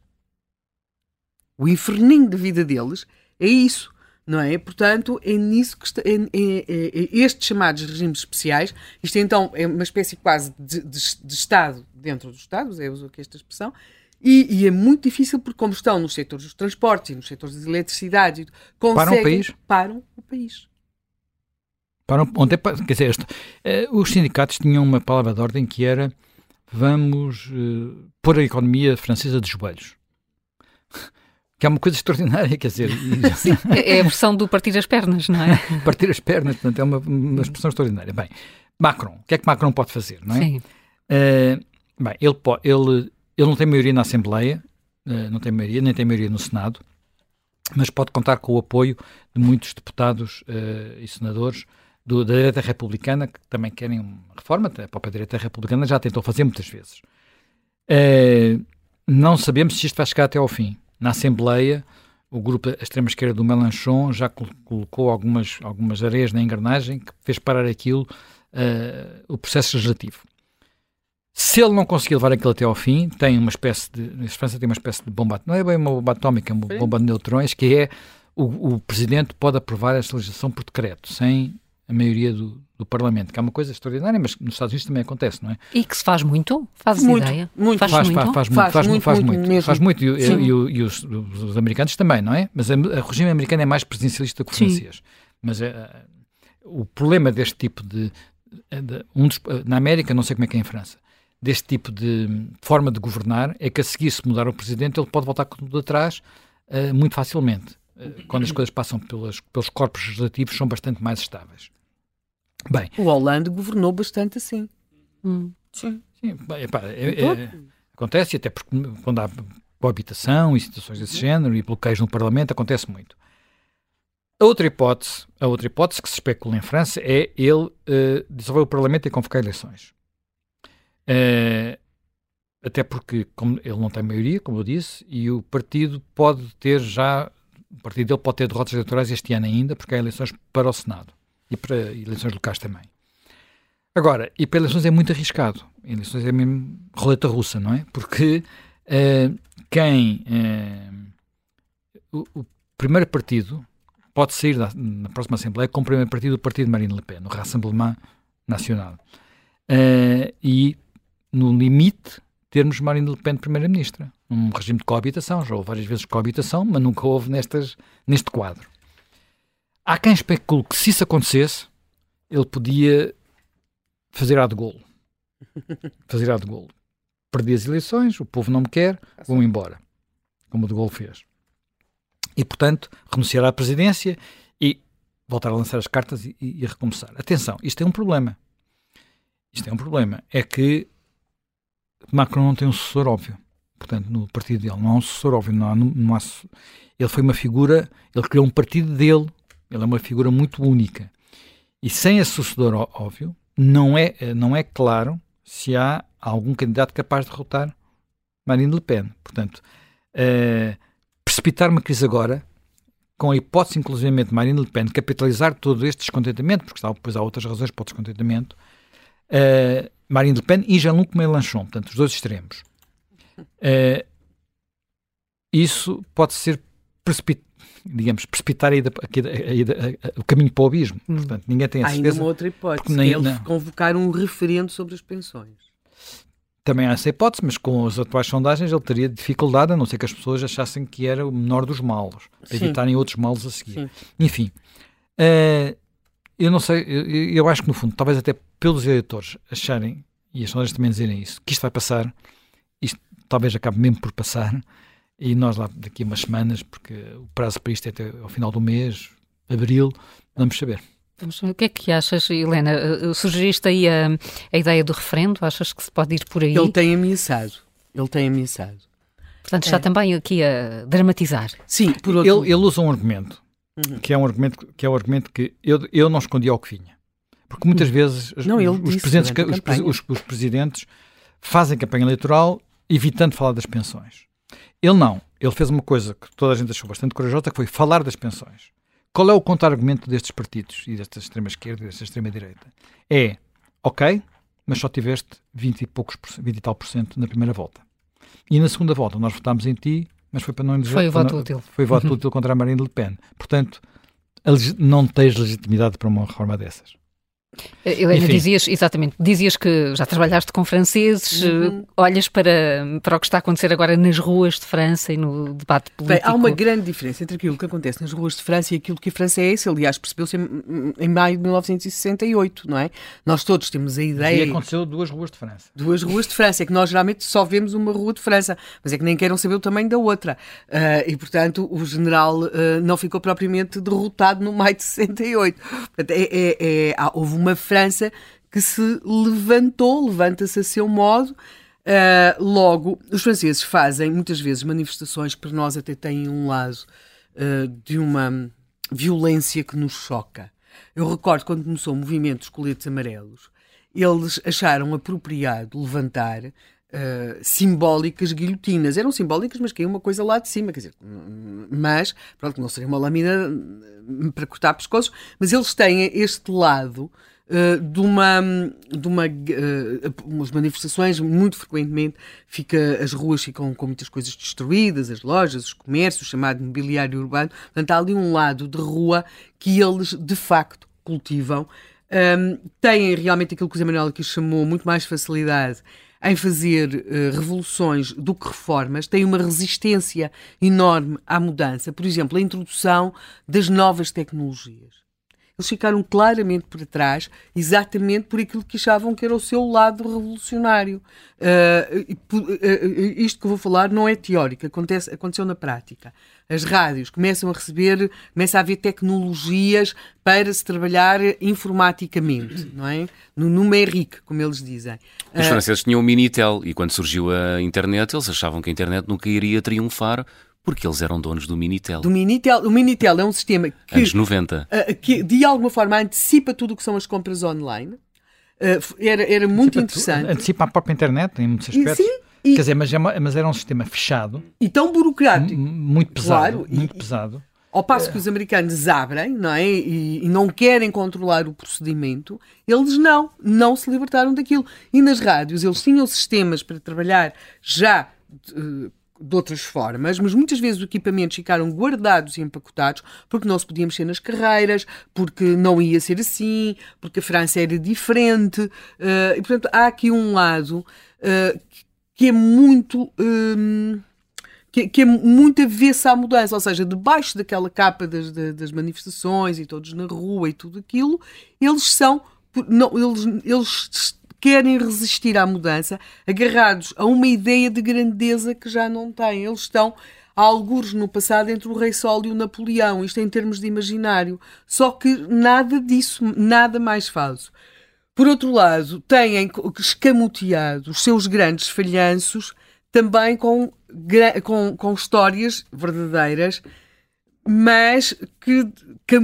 O inferninho da vida deles é isso não é? Portanto, é nisso que está, é, é, é, estes chamados regimes especiais, isto então é uma espécie quase de, de, de Estado dentro dos Estados, é uso aqui esta expressão, e, e, é muito difícil porque como estão nos setores dos transportes e nos setores das eletricidades, conseguem, param o país. Param o país. Param, onde é, quer dizer, eh, os sindicatos tinham uma palavra de ordem que era vamos uh, pôr a economia francesa de joelhos que é uma coisa extraordinária, quer dizer. Sim, é a versão do partir as pernas, não é? [LAUGHS] partir as pernas, portanto, é uma, uma expressão extraordinária. Bem, Macron, o que é que Macron pode fazer, não é? Sim. Uh, bem, ele, pode, ele, ele não tem maioria na Assembleia, uh, não tem maioria, nem tem maioria no Senado, mas pode contar com o apoio de muitos deputados uh, e senadores do, da direita republicana que também querem uma reforma, a própria direita republicana já tentou fazer muitas vezes. não sabemos se isto vai chegar até ao fim na Assembleia, o grupo, extrema-esquerda do Melanchon já colocou algumas, algumas areias na engrenagem que fez parar aquilo, uh, o processo legislativo. Se ele não conseguir levar aquilo até ao fim, tem uma espécie de. A França tem uma espécie de bomba. Não é bem uma bomba atómica, é uma Sim. bomba de neutrões, que é o, o presidente pode aprovar esta legislação por decreto, sem a maioria do, do Parlamento, que é uma coisa extraordinária, mas nos Estados Unidos também acontece, não é? E que se faz muito? Fazes Muito, ideia? muito. Faz, Faz, muito? faz, faz, muito, Faz muito, faz muito muito, mesmo. faz muito, e, e- e os, os americanos também, não é? Mas a- o regime americano é mais presidencialista que o Sim. francês. Mas eh, o problema deste tipo de, de- um dos- na América, não sei como é que é em França, deste tipo de forma de governar é que a seguir se mudar o presidente ele pode voltar tudo atrás eh, muito facilmente. Eh, quando as coisas passam pelas, pelos corpos legislativos são bastante mais estáveis. Bem, O Hollande governou bastante assim. Hum. Sim. Sim, bem, epá, é- é- acontece, até porque quando há coabitação e situações desse género e bloqueios no Parlamento, acontece muito. A outra hipótese, a outra hipótese que se especula em França é ele eh, dissolver o Parlamento e convocar eleições. Eh, até porque como ele não tem maioria, como eu disse, e o partido pode ter já, o partido dele pode ter derrotas eleitorais este ano ainda, porque há eleições para o Senado e para eleições locais também. Agora, e para eleições é muito arriscado. Eleições é mesmo roleta russa, não é? Porque eh, quem. eh, o, o primeiro partido pode sair da- na próxima Assembleia como primeiro partido o partido de Marine Le Pen, o Rassemblement Nacional. Eh, e, no limite, termos Marine Le Pen primeira-ministra. Um regime de coabitação. Já houve várias vezes coabitação, mas nunca houve nestas, neste quadro. Há quem especule que se isso acontecesse, ele podia fazer a de golo. [LAUGHS] Fazer a de golo. Perdi as eleições, o povo não me quer, vou embora. Como o de Gaulle fez. E, portanto, renunciar à presidência e voltar a lançar as cartas e, e- e recomeçar. Atenção, isto é um problema. Isto é um problema. É que Macron não tem um sucessor óbvio. Portanto, no partido dele não há um sucessor óbvio. Não há, não há ele foi uma figura, ele criou um partido dele. Ele é uma figura muito única. E sem esse sucessor ó- óbvio, não é, eh, não é claro se há algum candidato capaz de derrotar Marine Le Pen. Portanto, eh, precipitar uma crise agora, com a hipótese, inclusivamente, de Marine Le Pen capitalizar todo este descontentamento, porque depois há outras razões para o descontentamento, eh, Marine Le Pen e Jean-Luc Mélenchon, portanto, os dois extremos. [LAUGHS] Eh, isso pode ser precipit, digamos, precipitar a ida- a ida- a o caminho para o abismo. Portanto, ninguém tem a Há ainda certeza. uma outra hipótese, nem- é ele não. convocar um referendo sobre as pensões. Também há essa hipótese, mas com as atuais sondagens ele teria dificuldade, a não ser que as pessoas achassem que era o menor dos males, para Sim. evitarem outros males a seguir. Sim. Enfim, eh, eu não sei, eu, eu acho que no fundo, talvez até pelos eleitores acharem, e as sondagens também dizerem isso, que isto vai passar, isto talvez acabe mesmo por passar, e nós lá daqui a umas semanas, porque o prazo para isto é até ao final do mês, abril, vamos saber. O que é que achas, Helena? Sugeriste aí a, a ideia do referendo? Achas que se pode ir por aí? Ele tem ameaçado. Ele tem ameaçado. Portanto, está É. também aqui a dramatizar. Sim, por outro Ele, ele usa um argumento, Uhum. que é um argumento que é um argumento que eu, eu não escondi ao que vinha. Porque muitas vezes os, Não, ele os disse presidentes, os, os- os presidentes fazem campanha eleitoral evitando falar das pensões. Ele não. Ele fez uma coisa que toda a gente achou bastante corajosa, que foi falar das pensões. Qual é o contra-argumento destes partidos e desta extrema-esquerda e desta extrema-direita? É, ok, mas só tiveste 20 e, poucos, por cento- 20 e tal por cento na primeira volta. E na segunda volta nós votámos em ti, mas foi para não Foi o voto útil. Foi voto útil contra a Marine Le Pen. Portanto, não tens legitimidade para uma reforma dessas. Uh, Helena, Enfim. dizias, exatamente, dizias que já trabalhaste com franceses, Uhum. uh, olhas para, para o que está a acontecer agora nas ruas de França e no debate Bem, político. há uma grande diferença entre aquilo que acontece nas ruas de França e aquilo que a França é. Isso, aliás, percebeu-se em, em maio de 1968, não é? Nós todos temos a E ideia. aconteceu duas ruas de França. Duas ruas de França, é que nós geralmente só vemos uma rua de França, mas é que nem queiram saber o tamanho da outra. Ah, e, portanto, o general ah, não ficou propriamente derrotado no maio de 68. Portanto, é, é- é- há- houve uma França que se levantou, levanta-se a seu modo. Ah, logo, os franceses fazem muitas vezes manifestações que para nós até têm um lado ah, de uma violência que nos choca. Eu recordo quando começou o movimento dos coletes amarelos, eles acharam apropriado levantar eh, simbólicas guilhotinas. Eram simbólicas, mas caiu uma coisa lá de cima, quer dizer, mas, pronto, não seria uma lâmina hum, para cortar pescoços, mas eles têm este lado eh, de uma, de uma eh, umas manifestações muito frequentemente fica, as ruas ficam com muitas coisas destruídas, as lojas, os comércios, chamado mobiliário urbano. Portanto, há ali um lado de rua que eles de facto cultivam, um, têm realmente aquilo que o Zé Manuel aqui chamou muito mais facilidade em fazer uh, revoluções do que reformas, têm uma resistência enorme à mudança. Por exemplo, a introdução das novas tecnologias eles ficaram claramente para trás, exatamente por aquilo que achavam que era o seu lado revolucionário. Uh, isto que eu vou falar não é teórico, acontece, aconteceu na prática. As rádios começam a receber, começa a haver tecnologias para se trabalhar informaticamente, não é? No numérique, como eles dizem. Os franceses tinham o Minitel e quando surgiu a internet, eles achavam que a internet nunca iria triunfar porque eles eram donos do Minitel. Do Minitel. O Minitel é um sistema que, Anos 90. Uh, que de alguma forma antecipa tudo o que são as compras online. Uh, era, era muito antecipa interessante. Antecipa a própria internet em muitos aspectos. Sim, e... Quer dizer, mas, é uma, mas, era um sistema fechado. E tão burocrático. Muito pesado. Claro, muito e, pesado. Ao passo que os americanos abrem, não é? E, e, não querem controlar o procedimento, eles não, não se libertaram daquilo. E nas rádios, eles tinham sistemas para trabalhar já uh, de outras formas, mas muitas vezes os equipamentos ficaram guardados e empacotados porque não se podia mexer nas carreiras, porque não ia ser assim, porque a França era diferente. Uh, e, portanto, há aqui um lado uh, que é muito. Um, que, que, é muito avessa à mudança, ou seja, debaixo daquela capa das, das manifestações e todos na rua e tudo aquilo, eles são. Não, eles, eles querem resistir à mudança, agarrados a uma ideia de grandeza que já não têm. Eles estão há alguns no passado entre o Rei Sol e o Napoleão, isto em termos de imaginário. Só que nada disso, nada mais falso. Por outro lado, têm escamoteado os seus grandes falhanços também com, com, com histórias verdadeiras, mas que, que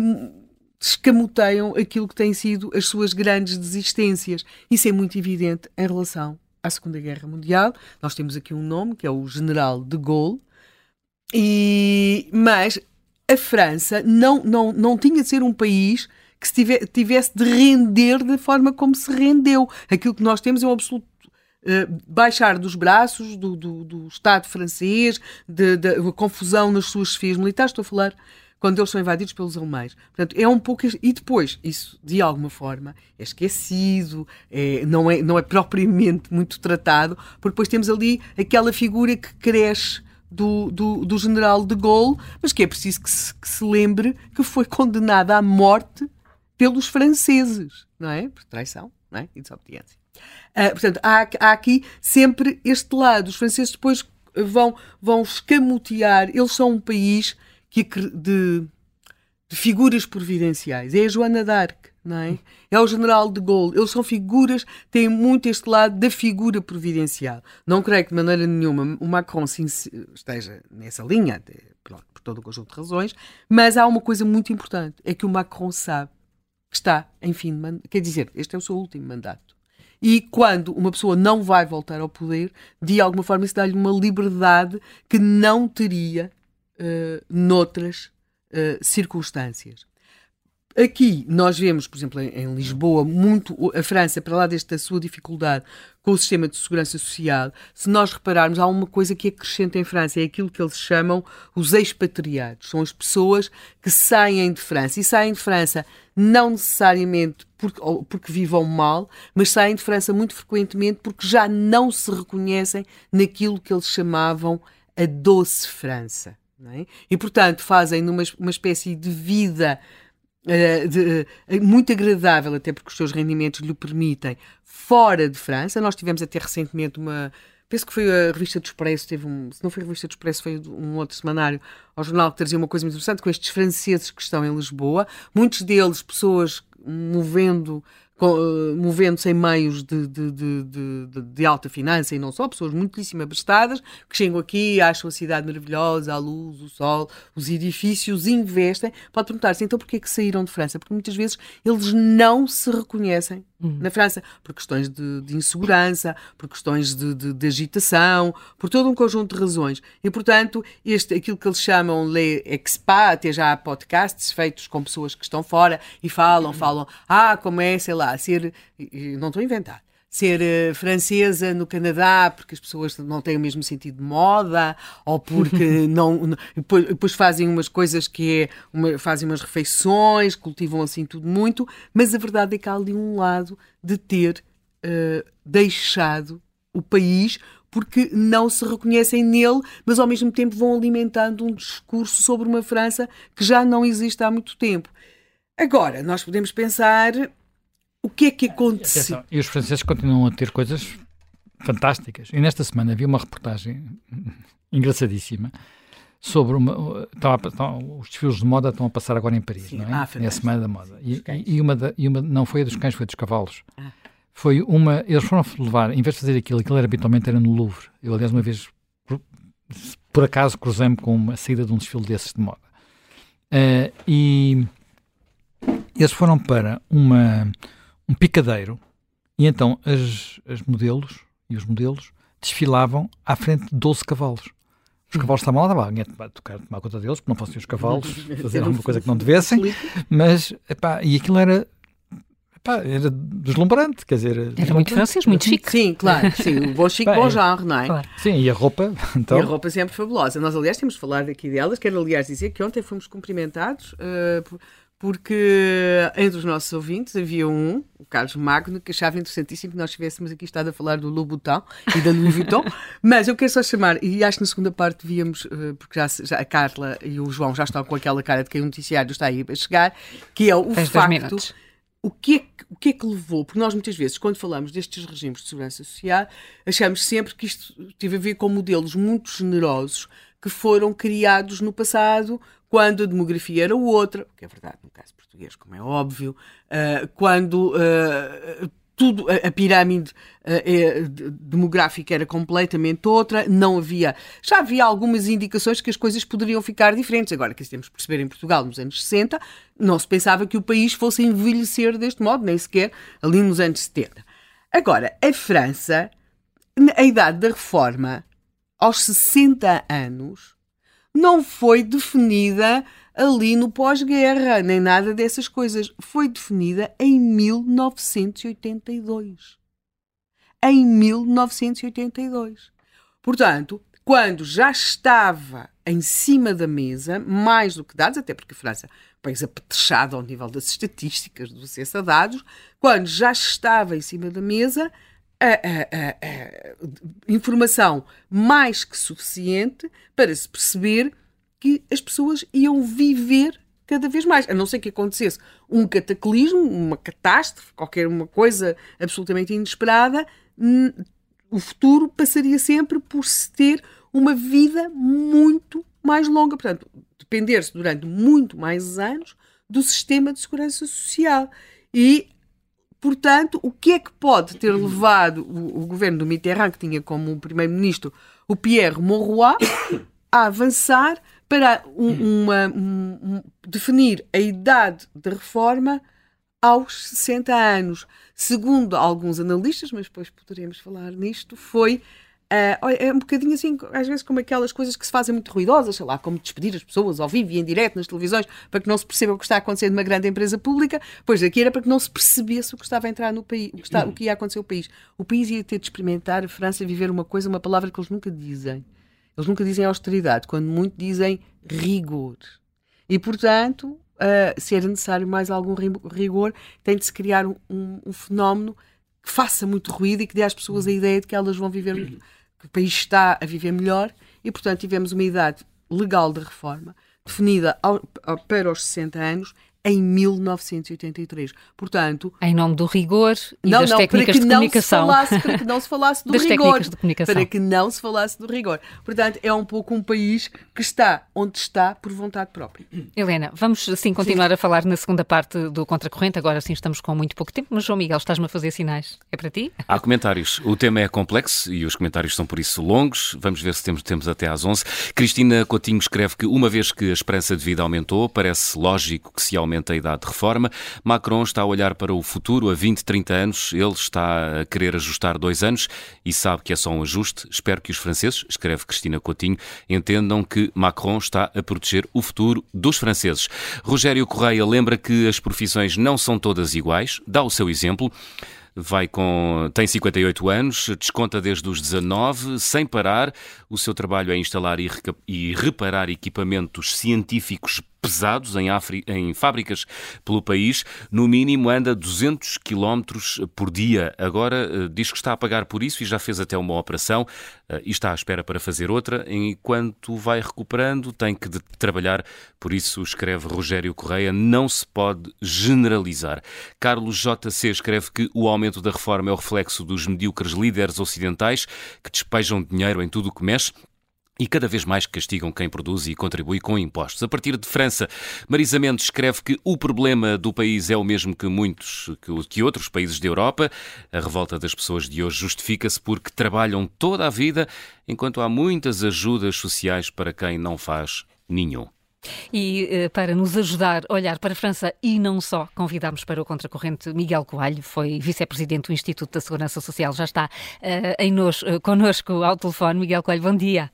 escamoteiam aquilo que têm sido as suas grandes desistências. Isso é muito evidente em relação à Segunda Guerra Mundial. Nós temos aqui um nome, que é o General de Gaulle, e, mas a França não, não, não tinha de ser um país que se tivesse de render da forma como se rendeu. Aquilo que nós temos é um absoluto Uh, baixar dos braços do, do, do Estado francês, de, confusão nas suas esfias militares. Estou a falar quando eles são invadidos pelos alemães. Portanto, é um pouco. E depois, isso, de alguma forma, é esquecido, é, não, é, não é propriamente muito tratado, porque depois temos ali aquela figura que cresce. Do, do, do general de Gaulle, mas que é preciso que se, que se lembre que foi condenado à morte pelos franceses, não é? Por traição não é? e desobediência. Uh, portanto, há, há, aqui sempre este lado. Os franceses depois vão, vão escamotear. Eles são um país que, de, de figuras providenciais. É a Joana d'Arc, não é? É o General de Gaulle. Eles são figuras, têm muito este lado da figura providencial. Não creio que de maneira nenhuma o Macron esteja nessa linha, pronto, por todo o conjunto de razões, mas há uma coisa muito importante: é que o Macron sabe que está em fim de mandato. Quer dizer, este é o seu último mandato. E quando uma pessoa não vai voltar ao poder, de alguma forma isso dá-lhe uma liberdade que não teria uh, noutras uh, circunstâncias. Aqui nós vemos, por exemplo, em, em, Lisboa, muito a França, para lá desta sua dificuldade com o sistema de segurança social, se nós repararmos, há uma coisa que acrescenta em França, é aquilo que eles chamam os expatriados. São as pessoas que saem de França. E saem de França não necessariamente porque, porque vivam mal, mas saem de França muito frequentemente porque já não se reconhecem naquilo que eles chamavam a doce França. É? E, portanto, fazem numa uma espécie de vida uh, de, uh, muito agradável, até porque os seus rendimentos lhe permitem, fora de França. Nós tivemos até recentemente uma. Penso que foi a revista do Expresso, teve um, se não foi a revista do Expresso, foi um outro semanário ao jornal que trazia uma coisa muito interessante com estes franceses que estão em Lisboa, muitos deles pessoas movendo movendo-se em meios de, de, de, de, alta finança e não só, pessoas muitíssimo abastadas, que chegam aqui, acham a cidade maravilhosa, a luz, o sol, os edifícios, investem. Pode perguntar-se, então porquê que saíram de França? Porque muitas vezes eles não se reconhecem uhum. na França, por questões de, insegurança, por questões de, agitação, por todo um conjunto de razões. E, portanto, este, aquilo que eles chamam le expat, até já há podcasts feitos com pessoas que estão fora e falam, falam, ah, como é, sei lá, ser. Não estou a inventar. Ser uh, francesa no Canadá porque as pessoas não têm o mesmo sentido de moda ou porque [LAUGHS] não, não depois, depois, fazem umas coisas que é uma, fazem umas refeições, cultivam assim tudo muito, mas a verdade é que há ali um lado de ter uh, deixado o país porque não se reconhecem nele, mas ao mesmo tempo vão alimentando um discurso sobre uma França que já não existe há muito tempo. Agora, nós podemos pensar o que é que aconteceu. E os franceses continuam a ter coisas fantásticas. E nesta semana vi uma reportagem engraçadíssima sobre uma. Estão a, estão, os desfiles de moda estão a passar agora em Paris, Sim. não é? Ah, é a semana da moda. E, e, uma da, e uma não foi a dos cães, foi a dos cavalos. Ah foi uma. Eles foram levar, em vez de fazer aquilo, aquilo era habitualmente era no Louvre. Eu, aliás, uma vez, por, por acaso, cruzei-me com uma saída de um desfile desses de moda. Uh, e eles foram para uma, um picadeiro e então as, as modelos e os modelos desfilavam à frente de 12 cavalos. Os cavalos estavam lá, estava alguém a tocar, tomar conta deles, porque não fossem os [LAUGHS] cavalos fazer alguma coisa que não devessem, mas, epá, e aquilo era Pá, era deslumbrante, quer dizer... Era muito francês, muito chique. Sim, claro, sim, o bom chique, Pá, bom genre, não é? Claro. Sim, e a roupa, então... [LAUGHS] E a roupa sempre fabulosa. Nós, aliás, temos falar aqui delas, quero, aliás, dizer que ontem fomos cumprimentados uh, porque entre os nossos ouvintes havia um, o Carlos Magno, que achava interessantíssimo que nós estivéssemos aqui estado a falar do Louboutin e da Louis Vuitton, [LAUGHS] mas eu quero só chamar, e acho que na segunda parte víamos, uh, porque já, já, a Carla e o João já estão com aquela cara de que o noticiário está aí a chegar, que é o Fez facto o que, é que, o que é que levou? Porque nós muitas vezes, quando falamos destes regimes de segurança social, achamos sempre que isto teve a ver com modelos muito generosos que foram criados no passado, quando a demografia era outra, que é verdade no caso português, como é óbvio, uh, quando uh, tudo, a, a pirâmide uh, demográfica era completamente outra, não havia, já havia algumas indicações que as coisas poderiam ficar diferentes. Agora, que temos que perceber em Portugal, nos anos 60, não se pensava que o país fosse envelhecer deste modo, nem sequer ali nos anos 70. Agora, a França, a idade da reforma, aos 60 anos, não foi definida ali no pós-guerra, nem nada dessas coisas. Foi definida em 1982. Em 1982. Portanto, quando já estava em cima da mesa, mais do que dados, até porque a França é um país apetrechado ao nível das estatísticas, do acesso a dados, quando já estava em cima da mesa, a, a, a, informação mais que suficiente para se perceber que as pessoas iam viver cada vez mais, a não ser que acontecesse um cataclismo, uma catástrofe, qualquer uma coisa absolutamente inesperada, o futuro passaria sempre por se ter uma vida muito mais longa, portanto, depender-se durante muito mais anos do sistema de segurança social. E, portanto, o que é que pode ter levado o, o governo do Mitterrand, que tinha como primeiro-ministro o Pierre Mauroy, [COUGHS] a avançar para um, uma, um, definir a idade de reforma aos 60 anos. Segundo alguns analistas, mas depois poderemos falar nisto, foi Uh, é um bocadinho assim, às vezes, como aquelas coisas que se fazem muito ruidosas, sei lá, como despedir as pessoas ao vivo e em direto nas televisões para que não se perceba o que está acontecendo numa grande empresa pública. Pois aqui era para que não se percebesse o que estava a entrar no país, o que, está, o que ia acontecer no país. O país ia ter de experimentar, a França, viver uma coisa, uma palavra que eles nunca dizem eles nunca dizem austeridade, quando muito dizem rigor. E, portanto, uh, se era necessário mais algum rigor, tem de se criar um, um, um, fenómeno que faça muito ruído e que dê às pessoas a ideia de que elas vão viver, que o país está a viver melhor. E, portanto, tivemos uma idade legal de reforma definida ao, ao, para os 60 anos em 1983. Portanto, em nome do rigor e não, das não, técnicas de comunicação. Falasse, para que não se falasse do [LAUGHS] das rigor. de comunicação. Para que não se falasse do rigor. Portanto, é um pouco um país que está onde está por vontade própria. Helena, vamos assim continuar sim. a falar na segunda parte do Contracorrente. Agora sim estamos com muito pouco tempo, mas João Miguel, estás-me a fazer sinais. É para ti? Há comentários. O tema é complexo e os comentários são por isso longos. Vamos ver se temos, temos até às 11. Cristina Coutinho escreve que uma vez que a esperança de vida aumentou, parece lógico que se aumente a idade de reforma. Macron está a olhar para o futuro a 20, 30 anos. Ele está a querer ajustar dois anos e sabe que é só um ajuste. Espero que os franceses, escreve Cristina Coutinho, entendam que Macron está a proteger o futuro dos franceses. Rogério Correia lembra que as profissões não são todas iguais, dá o seu exemplo. vai com, tem 58 anos, desconta desde os 19, sem parar. O seu trabalho é instalar e, e reparar equipamentos científicos pesados em, em, fábricas pelo país, no mínimo anda 200 km por dia. Agora uh, diz que está a pagar por isso e já fez até uma operação uh, e está à espera para fazer outra. Enquanto vai recuperando, tem que trabalhar. Por isso, escreve Rogério Correia, não se pode generalizar. Carlos JC escreve que o aumento da reforma é o reflexo dos medíocres líderes ocidentais que despejam dinheiro em tudo o que mexe e cada vez mais castigam quem produz e contribui com impostos. A partir de França, Marisa Mendes escreve que o problema do país é o mesmo que muitos, que, outros países da Europa. A revolta das pessoas de hoje justifica-se porque trabalham toda a vida, enquanto há muitas ajudas sociais para quem não faz nenhum. E eh, para nos ajudar a olhar para a França e não só, convidamos para o contracorrente Miguel Coelho, foi vice-presidente do Instituto da Segurança Social, já está uh, em nos, uh, connosco ao telefone. Miguel Coelho, bom dia.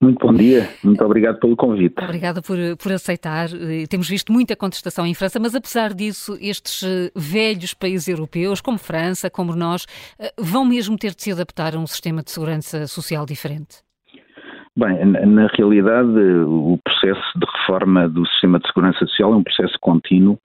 Muito bom dia, muito obrigado pelo convite. Obrigada por, por aceitar. Eh, temos visto muita contestação em França, mas apesar disso, estes eh, velhos países europeus, como França, como nós, eh, vão mesmo ter de se adaptar a um sistema de segurança social diferente? Bem, na realidade, o processo de reforma do sistema de segurança social é um processo contínuo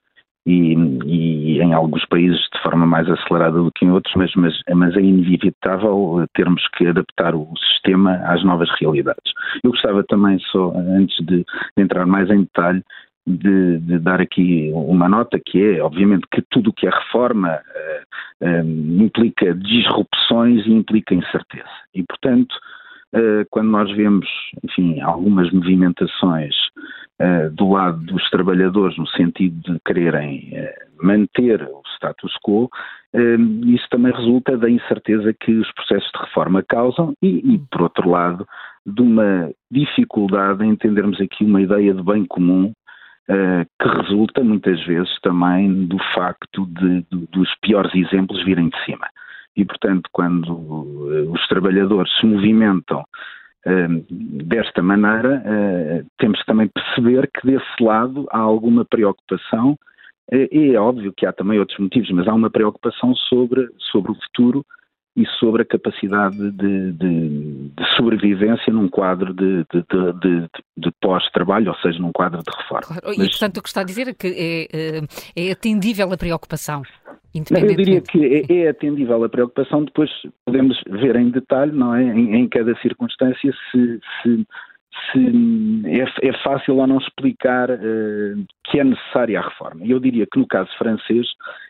e, e, em alguns países de forma mais acelerada do que em outros, mas, mas, mas é inevitável termos que adaptar o sistema às novas realidades. Eu gostava também, só antes de, entrar mais em detalhe, de, de, dar aqui uma nota que é, obviamente, que tudo o que é reforma uh, uh, implica disrupções e implica incerteza. E, portanto, quando nós vemos, enfim, algumas movimentações eh, do lado dos trabalhadores, no sentido de quererem uh, manter o status quo, isso também resulta da incerteza que os processos de reforma causam e, e, por outro lado, de uma dificuldade em entendermos aqui uma ideia de bem comum que resulta muitas vezes também do facto de, de, dos piores exemplos virem de cima. E, portanto, quando os trabalhadores se movimentam desta maneira, uh, temos que também perceber que desse lado há alguma preocupação, e é óbvio que há também outros motivos, mas há uma preocupação sobre, sobre o futuro e sobre a capacidade de, de, de sobrevivência num quadro de, de pós-trabalho, ou seja, num quadro de reforma. Claro. E, mas, portanto, o que está a dizer é que é, eh, é atendível a preocupação. Eu diria que é, é, atendível a preocupação, depois podemos ver em detalhe, não é, em, em cada circunstância, se, se, se é, é, fácil ou não explicar uh, que é necessária a reforma. Eu diria que no caso francês,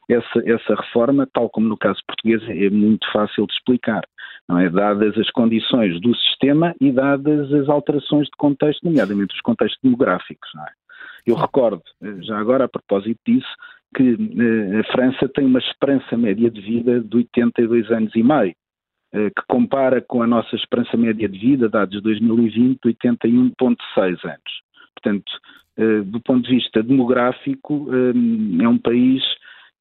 essa, essa reforma, tal como no caso português, é muito fácil de explicar, não é? Dadas as condições do sistema e dadas as alterações de contexto, nomeadamente os contextos demográficos, é? Eu recordo, eh, já agora a propósito disso, que eh, a França tem uma esperança média de vida de 82 anos e meio, que compara com a nossa esperança média de vida, dados de 2020, de 81,6 anos. Portanto, eh, do ponto de vista demográfico, é um país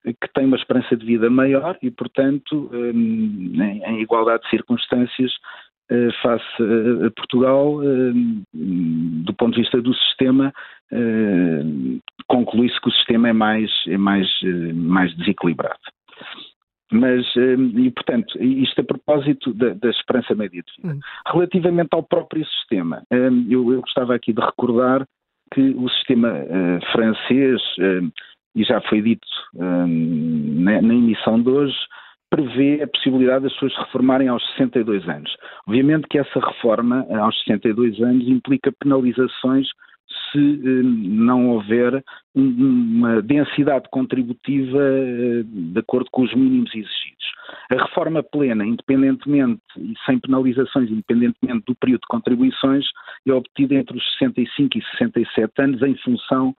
que tem uma esperança de vida maior e, portanto, em igualdade de circunstâncias, face a Portugal, do ponto de vista do sistema, conclui-se que o sistema é mais, é mais, eh, mais desequilibrado. Mas, eh, e portanto, isto a propósito da, da esperança média de vida. Hum. Relativamente ao próprio sistema, eh, eu, eu gostava aqui de recordar que o sistema francês, e já foi dito na, na emissão de hoje, prevê a possibilidade das pessoas se reformarem aos 62 anos. Obviamente que essa reforma aos 62 anos implica penalizações se eh, não houver uma densidade contributiva eh, de acordo com os mínimos exigidos. A reforma plena, independentemente e sem penalizações, independentemente do período de contribuições, é obtida entre os 65 e 67 anos em função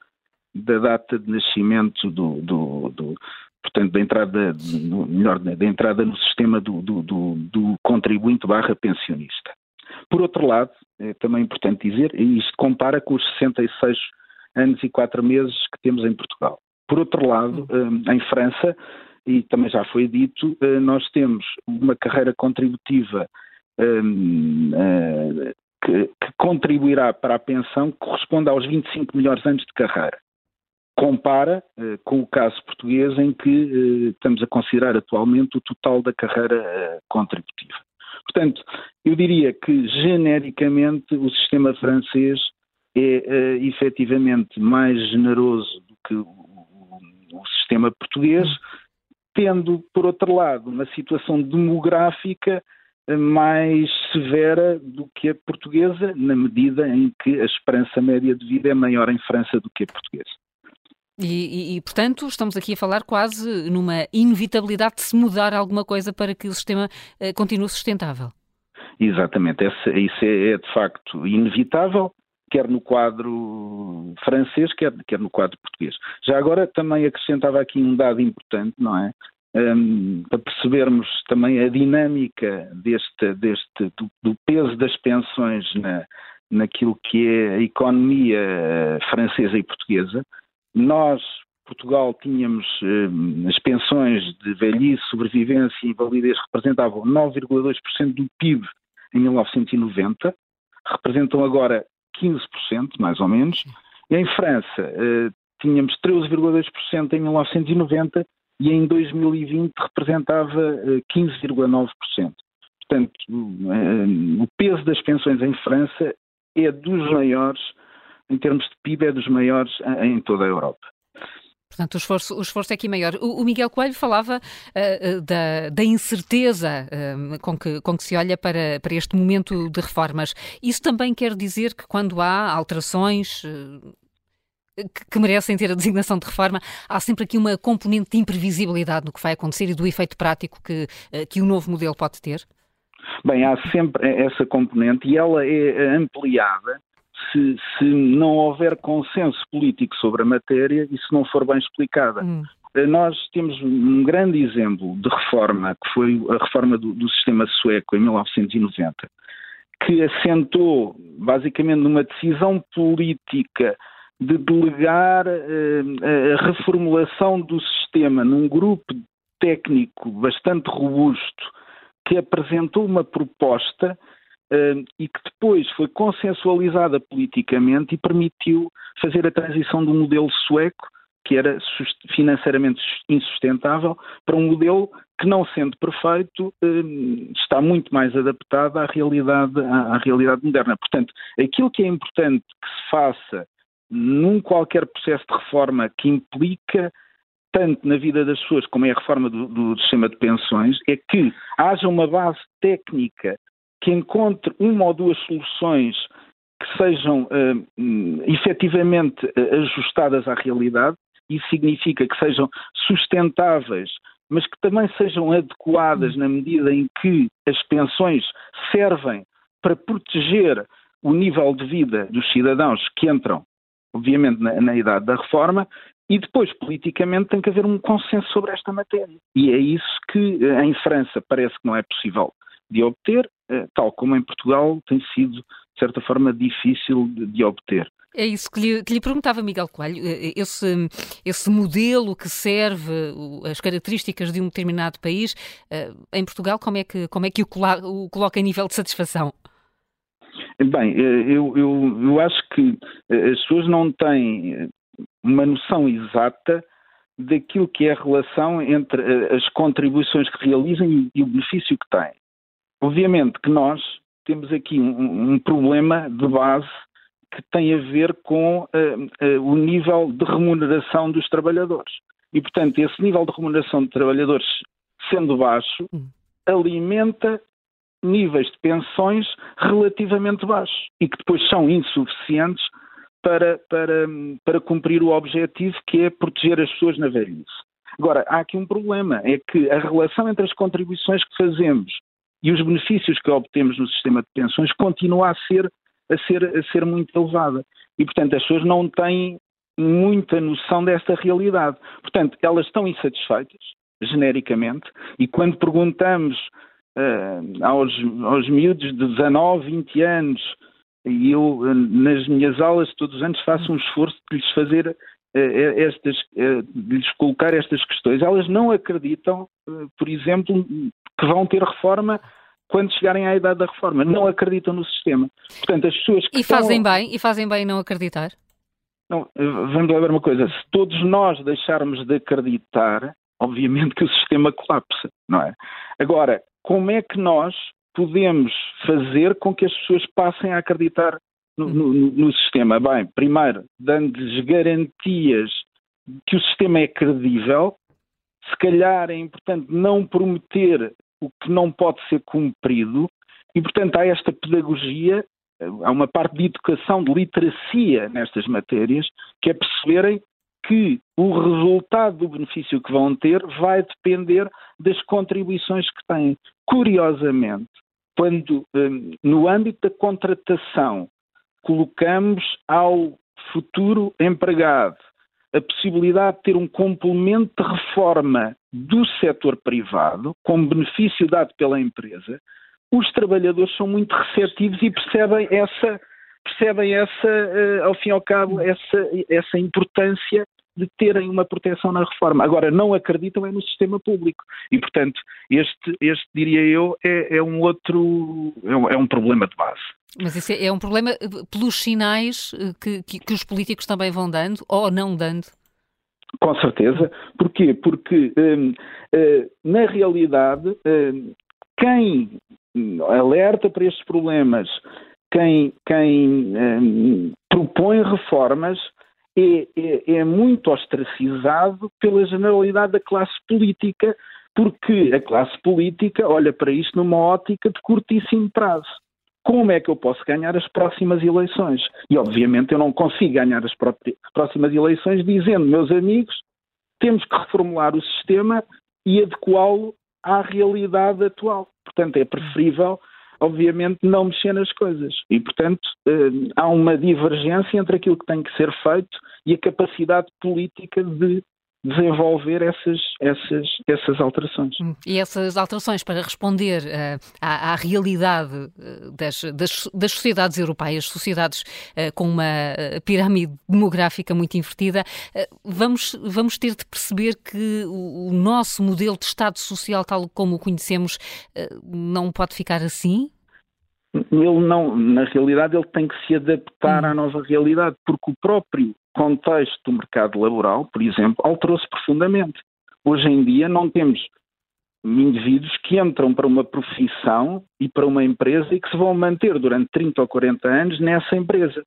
da data de nascimento do, do, do portanto, da entrada, melhor, da entrada no sistema do, do, do contribuinte barra pensionista. Por outro lado, é também importante dizer, e isto compara com os 66 anos e 4 meses que temos em Portugal. Por outro lado, hum, em França, e também já foi dito, eh, nós temos uma carreira contributiva hum, que, contribuirá para a pensão que corresponde aos 25 melhores anos de carreira. compara com o caso português em que estamos a considerar atualmente o total da carreira contributiva. Portanto, eu diria que genericamente o sistema francês é efetivamente mais generoso do que o, o, sistema português, tendo, por outro lado, uma situação demográfica mais severa do que a portuguesa, na medida em que a esperança média de vida é maior em França do que a portuguesa. E, e, portanto, estamos aqui a falar quase numa inevitabilidade de se mudar alguma coisa para que o sistema eh, continue sustentável. Exatamente, Esse, isso é, é, de facto inevitável, quer no quadro francês, quer, quer no quadro português. Já agora também acrescentava aqui um dado importante, não é? Um, para percebermos também a dinâmica deste, deste do, do peso das pensões na, naquilo que é a economia francesa e portuguesa, nós, Portugal, tínhamos eh, as pensões de velhice, sobrevivência e invalidez representavam 9,2% do PIB em 1990, representam agora 15%, mais ou menos. E em França, eh, tínhamos 13,2% em 1990 e em 2020 representava 15,9%. Eh, Portanto, eh, o peso das pensões em França é dos maiores em termos de PIB, é dos maiores em toda a Europa. Portanto, o esforço, o esforço é aqui maior. O, o Miguel Coelho falava uh, da, da, incerteza uh, com, que, com que se olha para, para este momento de reformas. Isso também quer dizer que quando há alterações uh, que, que, merecem ter a designação de reforma, há sempre aqui uma componente de imprevisibilidade no que vai acontecer e do efeito prático que, que o novo modelo pode ter? Bem, há sempre essa componente e ela é ampliada se, se não houver consenso político sobre a matéria e se não for bem explicada. Hum. Eh, nós temos um grande exemplo de reforma, que foi a reforma do, do sistema sueco em 1990, que assentou basicamente numa decisão política de delegar eh, a reformulação do sistema num grupo técnico bastante robusto que apresentou uma proposta e que depois foi consensualizada politicamente e permitiu fazer a transição do modelo sueco, que era financeiramente insustentável, para um modelo que, não sendo perfeito, está muito mais adaptado à realidade, à realidade moderna. Portanto, aquilo que é importante que se faça num qualquer processo de reforma que implica tanto na vida das pessoas como é a reforma do, do, sistema de pensões, é que haja uma base técnica que encontre uma ou duas soluções que sejam uh, efetivamente uh, ajustadas à realidade. Isso significa que sejam sustentáveis, mas que também sejam adequadas na medida em que as pensões servem para proteger o nível de vida dos cidadãos que entram, obviamente, na, na idade da reforma, e depois, politicamente, tem que haver um consenso sobre esta matéria. E é isso que eh, em França parece que não é possível de obter, eh, tal como em Portugal tem sido, de certa forma, difícil de, de obter. É isso que lhe, que lhe, perguntava, Miguel Coelho. Eh, esse, esse modelo que serve as características de um determinado país, eh, em Portugal, como é que, como é que o, o coloca em nível de satisfação? Bem, eu, eu, eu acho que as pessoas não têm uma noção exata daquilo que é a relação entre as contribuições que realizam e o benefício que têm. Obviamente que nós temos aqui um, um problema de base que tem a ver com uh, uh, o nível de remuneração dos trabalhadores. E, portanto, esse nível de remuneração de trabalhadores sendo baixo, hum. alimenta níveis de pensões relativamente baixos e que depois são insuficientes para, para, para cumprir o objetivo que é proteger as pessoas na velhice. Agora, há aqui um problema, é que a relação entre as contribuições que fazemos e os benefícios que obtemos no sistema de pensões continua a ser, a ser, a ser muito elevada. E, portanto, as pessoas não têm muita noção desta realidade. Portanto, elas estão insatisfeitas, genericamente, e quando perguntamos uh, aos, aos miúdos de 19, 20 anos, e eu, uh, nas minhas aulas, todos os anos, faço um esforço de lhes fazer uh, estas, de lhes colocar estas questões. Elas não acreditam, por exemplo, que vão ter reforma quando chegarem à idade da reforma. Não acreditam no sistema. Portanto, as pessoas que E fazem estão... bem, e fazem bem não acreditar? Não, vamos ver uma coisa. Se todos nós deixarmos de acreditar, obviamente que o sistema colapsa, não é? Agora, como é que nós podemos fazer com que as pessoas passem a acreditar no, no, no sistema? Bem, primeiro, dando-lhes garantias que o sistema é credível, se calhar é importante não prometer o que não pode ser cumprido, e portanto há esta pedagogia, há uma parte de educação, de literacia nestas matérias, que é perceberem que o resultado do benefício que vão ter vai depender das contribuições que têm. Curiosamente, quando hum, no âmbito da contratação colocamos ao futuro empregado a possibilidade de ter um complemento de reforma do setor privado, com benefício dado pela empresa, os trabalhadores são muito receptivos e percebem essa, percebem essa, uh, ao fim e ao cabo, essa, essa importância de terem uma proteção na reforma. Agora, não acreditam é no sistema público. E, portanto, este, este diria eu, é, é um outro, é um, é um, problema de base. Mas isso é, é um problema eh, pelos sinais eh, que, que, que, os políticos também vão dando ou não dando? Com certeza. Porquê? Porque, hum, hum, na realidade, hum, quem alerta para estes problemas, quem, quem propõe reformas, é, é, é muito ostracizado pela generalidade da classe política, porque a classe política olha para isto numa ótica de curtíssimo prazo. Como é que eu posso ganhar as próximas eleições? E, obviamente, eu não consigo ganhar as próximas eleições dizendo, meus amigos, temos que reformular o sistema e adequá-lo à realidade atual. Portanto, é preferível obviamente, não mexer nas coisas. E, portanto, eh, há uma divergência entre aquilo que tem que ser feito e a capacidade política de desenvolver essas, essas, essas alterações. Hum. E essas alterações para responder uh, à, à, realidade uh, das, das, das, sociedades europeias, sociedades uh, com uma pirâmide demográfica muito invertida, vamos, vamos ter de perceber que o, o, nosso modelo de Estado social, tal como o conhecemos, não pode ficar assim? Ele não, na realidade, ele tem que se adaptar hum. à nova realidade, porque o próprio contexto do mercado laboral, por exemplo, alterou-se profundamente. Hoje em dia não temos indivíduos que entram para uma profissão e para uma empresa e que se vão manter durante 30 ou 40 anos nessa empresa.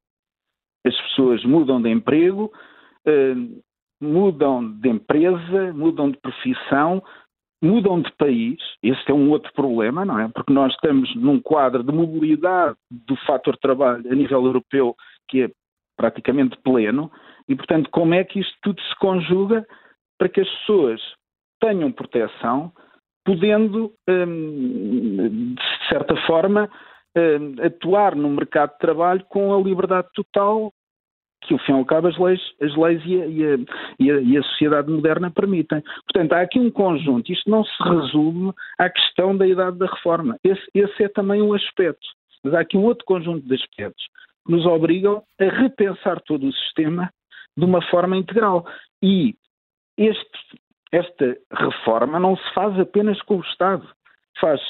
As pessoas mudam de emprego, eh, mudam de empresa, mudam de profissão, mudam de país. Esse é um outro problema, não é? Porque nós estamos num quadro de mobilidade do fator trabalho a nível europeu que é praticamente pleno, e portanto, como é que isto tudo se conjuga para que as pessoas tenham proteção, podendo, hum, de certa forma, hum, atuar no mercado de trabalho com a liberdade total que, ao fim e ao cabo, as leis, as leis e, a, e, a, e, a, sociedade moderna permitem. Portanto, há aqui um conjunto. Isto não se resume à questão da idade da reforma. Esse, esse é também um aspecto. Mas há aqui um outro conjunto de aspectos nos obrigam a repensar todo o sistema de uma forma integral. E este, esta reforma não se faz apenas com o Estado, faz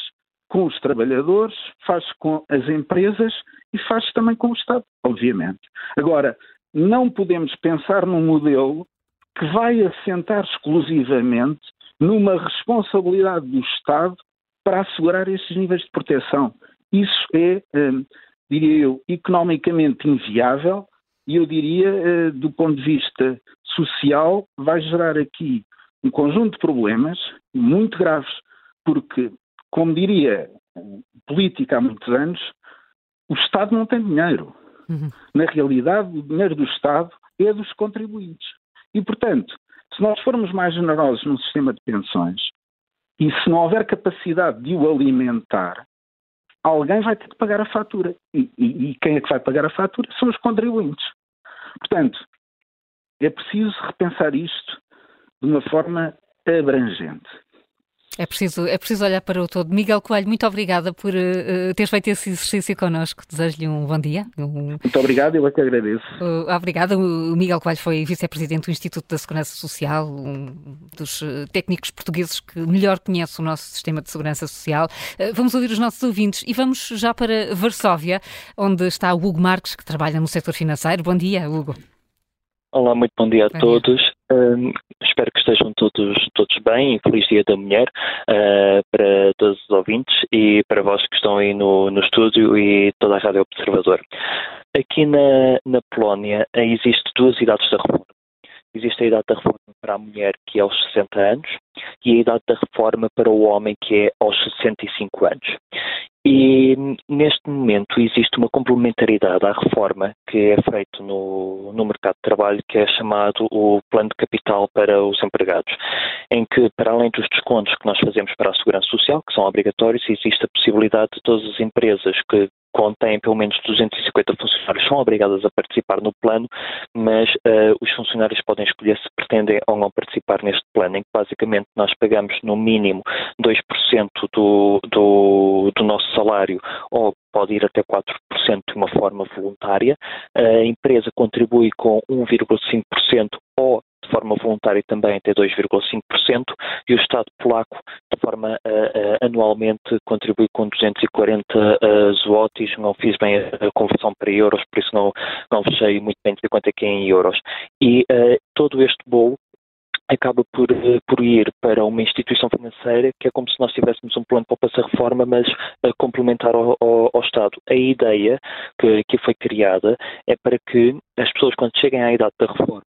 com os trabalhadores, faz com as empresas e faz também com o Estado, obviamente. Agora, não podemos pensar num modelo que vai assentar exclusivamente numa responsabilidade do Estado para assegurar esses níveis de proteção. Isso é, hum, diria eu, economicamente inviável e eu diria, eh, do ponto de vista social, vai gerar aqui um conjunto de problemas muito graves, porque, como diria política há muitos anos, o Estado não tem dinheiro. Uhum. Na realidade, o dinheiro do Estado é dos contribuintes. E, portanto, se nós formos mais generosos no sistema de pensões e se não houver capacidade de o alimentar, alguém vai ter que pagar a fatura. E, e, e, quem é que vai pagar a fatura? São os contribuintes. Portanto, é preciso repensar isto de uma forma abrangente. É preciso, é preciso olhar para o todo. Miguel Coelho, muito obrigada por uh, teres feito esse exercício connosco. Desejo-lhe um bom dia. Um... Muito obrigado, eu é que agradeço. Uh, obrigada. O Miguel Coelho foi vice-presidente do Instituto da Segurança Social, um dos uh, técnicos portugueses que melhor conhece o nosso sistema de segurança social. Uh, vamos ouvir os nossos ouvintes e vamos já para Varsóvia, onde está o Hugo Marques, que trabalha no setor financeiro. Bom dia, Hugo. Olá, muito bom dia a bom todos. Dia. espero que estejam todos, todos bem. Feliz Dia da Mulher uh, para todos os ouvintes e para vós que estão aí no, no estúdio e toda a Rádio Observador. Aqui na, na Polónia existem duas idades da reforma. Existe a idade da reforma para a mulher, que é aos 60 anos, e a idade da reforma para o homem, que é aos 65 anos. E neste momento existe uma complementaridade à reforma que é feito no, no mercado de trabalho que é chamado o plano de capital para os empregados, em que para além dos descontos que nós fazemos para a segurança social, que são obrigatórios, existe a possibilidade de todas as empresas que contém pelo menos 250 funcionários, são obrigadas a participar no plano, mas uh, os funcionários podem escolher se pretendem ou não participar neste plano, em que basicamente nós pagamos no mínimo 2% do, do, do nosso salário ou pode ir até 4% de uma forma voluntária. A empresa contribui com 1,5% ou de forma voluntária também até 2,5% e o Estado polaco de forma uh, uh, anualmente contribui com 240 uh, zlotys, não fiz bem a, a, conversão para euros, por isso não, não fechei muito bem de quanto é que é em euros. E uh, todo este bolo acaba por, por ir para uma instituição financeira que é como se nós tivéssemos um plano para a reforma, mas complementar ao, ao, ao, Estado. A ideia que, que foi criada é para que as pessoas, quando cheguem à idade da reforma,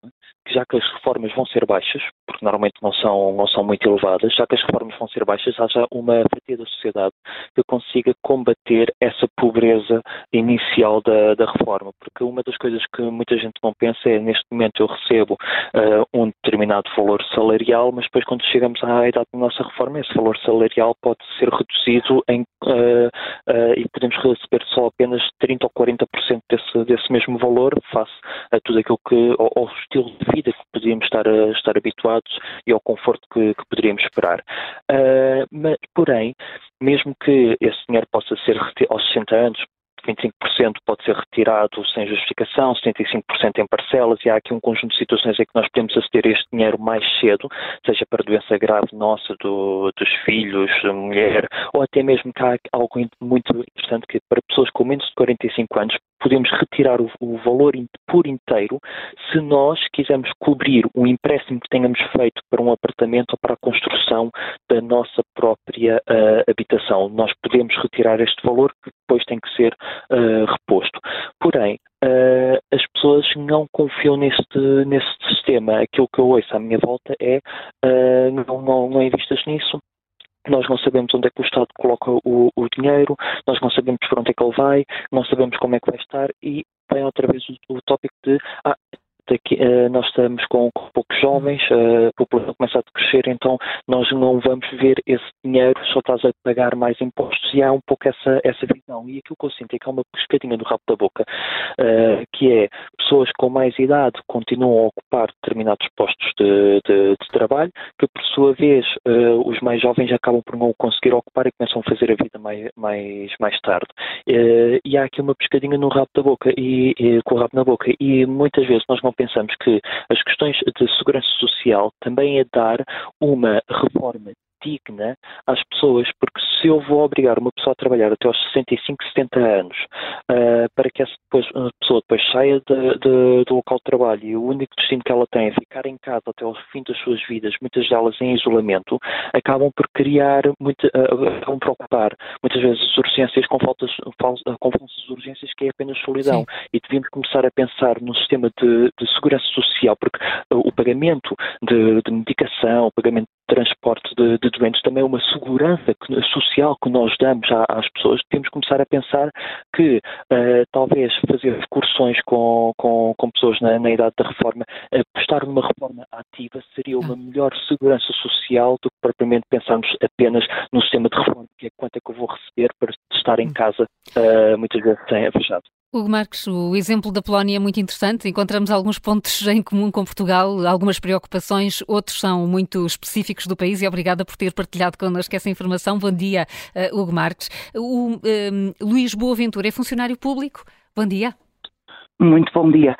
já que as reformas vão ser baixas, porque normalmente não são, não são muito elevadas, já que as reformas vão ser baixas, haja uma fatia da sociedade que consiga combater essa pobreza inicial da, da reforma. Porque uma das coisas que muita gente não pensa é, neste momento eu recebo uh, um determinado valor salarial, mas depois quando chegamos à idade da nossa reforma, esse valor salarial pode ser reduzido em, uh, uh, e podemos receber só apenas 30% ou 40% desse, desse mesmo valor face a tudo aquilo que, ao, ao estilo de vida que podíamos estar, a, estar habituados e ao conforto que, que poderíamos esperar. Uh, mas, porém, mesmo que esse dinheiro possa ser aos 60 anos, 25% pode ser retirado sem justificação, 75% em parcelas, e há aqui um conjunto de situações em que nós podemos aceder a este dinheiro mais cedo, seja para doença grave nossa, do, dos filhos, da mulher, ou até mesmo que há algo muito interessante que para pessoas com menos de 45 anos podemos retirar o, o valor por inteiro se nós quisermos cobrir um empréstimo que tenhamos feito para um apartamento ou para a construção da nossa própria uh, habitação. Nós podemos retirar este valor que depois tem que ser uh, reposto. Porém, uh, as pessoas não confiam neste, neste sistema. Aquilo que eu ouço à minha volta é não, não, não investas nisso, nós não sabemos onde é que o Estado coloca o, o, dinheiro, nós não sabemos para onde é que ele vai, não sabemos como é que vai estar e vem outra vez o, o tópico de ah, daqui, uh, nós estamos com, poucos jovens, uh, a população começa a crescer, então nós não vamos ver esse dinheiro, só estás a pagar mais impostos e há um pouco essa, essa visão. E aquilo que eu sinto é que há uma pescadinha do rabo da boca, uh, que é pessoas com mais idade continuam a ocupar determinados postos de, de, de trabalho, que por sua vez os mais jovens acabam por não conseguir ocupar e começam a fazer a vida mais, mais, mais tarde. e há aqui uma pescadinha no rabo da boca e, e com o rabo na boca e muitas vezes nós não pensamos que as questões de segurança social também é dar uma reforma digna às pessoas, porque se eu vou obrigar uma pessoa a trabalhar até aos 65, 70 anos, uh, para que essa depois, pessoa depois saia de, de, do local de trabalho e o único destino que ela tem é ficar em casa até ao fim das suas vidas, muitas delas em isolamento, acabam por criar, muito, uh, acabam por ocupar muitas vezes urgências com faltas, com falsas urgências que é apenas solidão. Sim. E devíamos começar a pensar no sistema de, de segurança social, porque uh, o pagamento de, de medicação, o pagamento transporte de, de doentes também é uma segurança social que nós damos às pessoas. Temos que começar a pensar que uh, talvez fazer excursões com, com, com pessoas na, na, idade da reforma, apostar numa reforma ativa seria uma melhor segurança social do que propriamente pensarmos apenas no sistema de reforma, que é quanto é que eu vou receber para estar em hum. casa uh, muitas vezes sem fechado. Hugo Marques, o exemplo da Polónia é muito interessante. Encontramos alguns pontos em comum com Portugal, algumas preocupações, outros são muito específicos do país e obrigada por ter partilhado connosco essa informação. Bom dia, uh, Hugo Marques. O um, Luís Boaventura é funcionário público. Bom dia. Muito bom dia.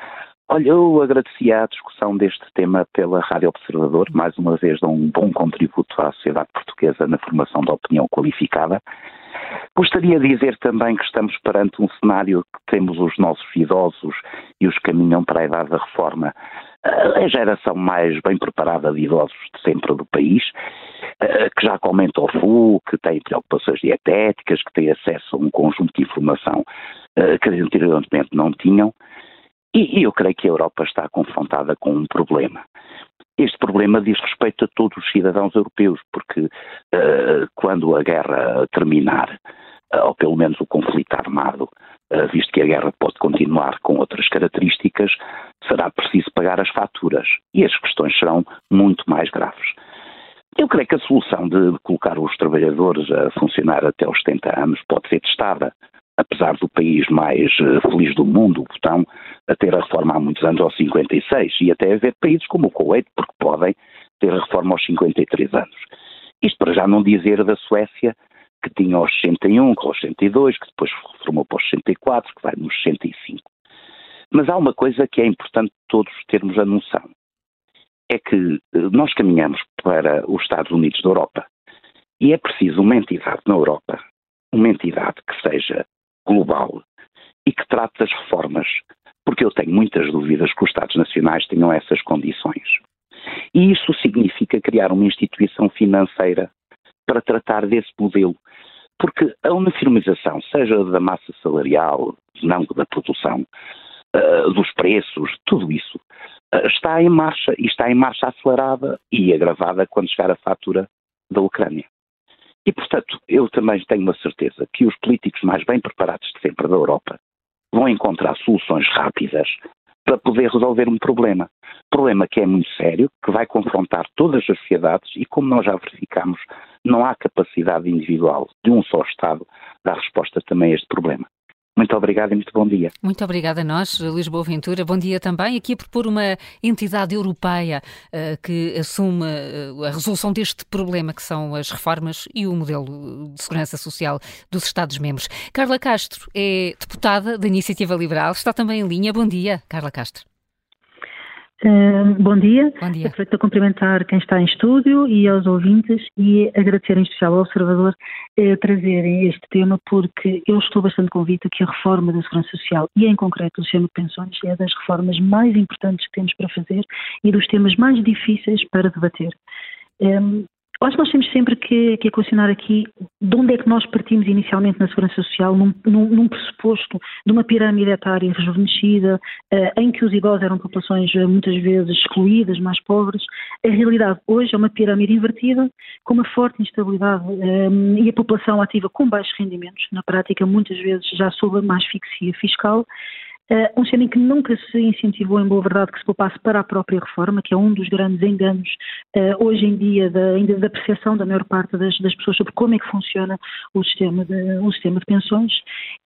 Olha, eu agradecia a discussão deste tema pela Rádio Observador, mais uma vez dá um bom contributo à sociedade portuguesa na formação da opinião qualificada. Gostaria de dizer também que estamos perante um cenário que temos os nossos idosos e os que caminham para a idade da reforma a geração mais bem preparada de idosos de sempre do país, que já comenta o FU, que tem preocupações dietéticas, que tem acesso a um conjunto de informação que anteriormente não tinham, e eu creio que a Europa está confrontada com um problema. Este problema diz respeito a todos os cidadãos europeus, porque uh, quando a guerra terminar, uh, ou pelo menos o conflito armado, uh, visto que a guerra pode continuar com outras características, será preciso pagar as faturas e as questões serão muito mais graves. Eu creio que a solução de colocar os trabalhadores a funcionar até aos 70 anos pode ser testada apesar do país mais uh, feliz do mundo, o Botão, a ter a reforma há muitos anos aos 56 e até haver países como o Kuwait, porque podem ter a reforma aos 53 anos. Isto para já não dizer da Suécia, que tinha aos 61, aos 62, que depois reformou para os 64, que vai nos 65. Mas há uma coisa que é importante todos termos a noção. É que eh, nós caminhamos para os Estados Unidos da Europa e é preciso uma entidade na Europa, uma entidade que seja global e que trate das reformas, porque eu tenho muitas dúvidas que os Estados Nacionais tenham essas condições. E isso significa criar uma instituição financeira para tratar desse modelo, porque a uniformização, seja da massa salarial, não da produção, uh, dos preços, tudo isso, uh, está em marcha e está em marcha acelerada e agravada quando chegar a fatura da Ucrânia. E, portanto, eu também tenho uma certeza que os políticos mais bem preparados de sempre da Europa vão encontrar soluções rápidas para poder resolver um problema. Problema que é muito sério, que vai confrontar todas as sociedades e, como nós já verificamos, não há capacidade individual de um só Estado dar resposta também a este problema. Muito obrigado e muito bom dia. Muito obrigada a nós, Lisboa Ventura. Bom dia também. Aqui a propor uma entidade europeia uh, que assume uh, a resolução deste problema, que são as reformas e o modelo de segurança social dos Estados-membros. Carla Castro é deputada da Iniciativa Liberal, está também em linha. Bom dia, Carla Castro. Uh, bom dia. Bom dia. Aproveito a cumprimentar quem está em estúdio e aos ouvintes e agradecer em especial ao Observador uh, trazerem este tema porque eu estou bastante convicta que a reforma da Segurança Social e em concreto o sistema de pensões é das reformas mais importantes que temos para fazer e dos temas mais difíceis para debater. Um, acho que nós temos sempre que, que aqui de onde é que nós partimos inicialmente na Segurança Social, num, num, num pressuposto de uma pirâmide etária rejuvenescida, uh, em que os idosos eram populações uh, muitas vezes excluídas, mais pobres. A realidade hoje é uma pirâmide invertida, com uma forte instabilidade um, eh, e a população ativa com baixos rendimentos, na prática muitas vezes já sob a mais asfixia fiscal. Uh, um sistema em que nunca se incentivou, em boa verdade, que se poupasse para a própria reforma, que é um dos grandes enganos uh, hoje em dia da, ainda da percepção da maior parte das, das, pessoas sobre como é que funciona o sistema, de, o sistema de pensões.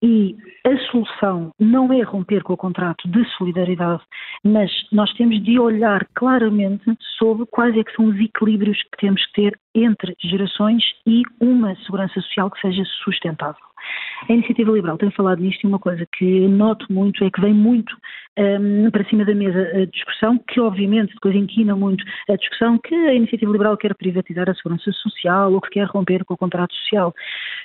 E a solução não é romper com o contrato de solidariedade, mas nós temos de olhar claramente sobre quais é que são os equilíbrios que temos que ter entre gerações e uma segurança social que seja sustentável. A Iniciativa Liberal tem falado nisto e uma coisa que noto muito é que vem muito um, para cima da mesa a discussão, que obviamente depois inquina muito a discussão que a Iniciativa Liberal quer privatizar a segurança social ou que quer romper com o contrato social.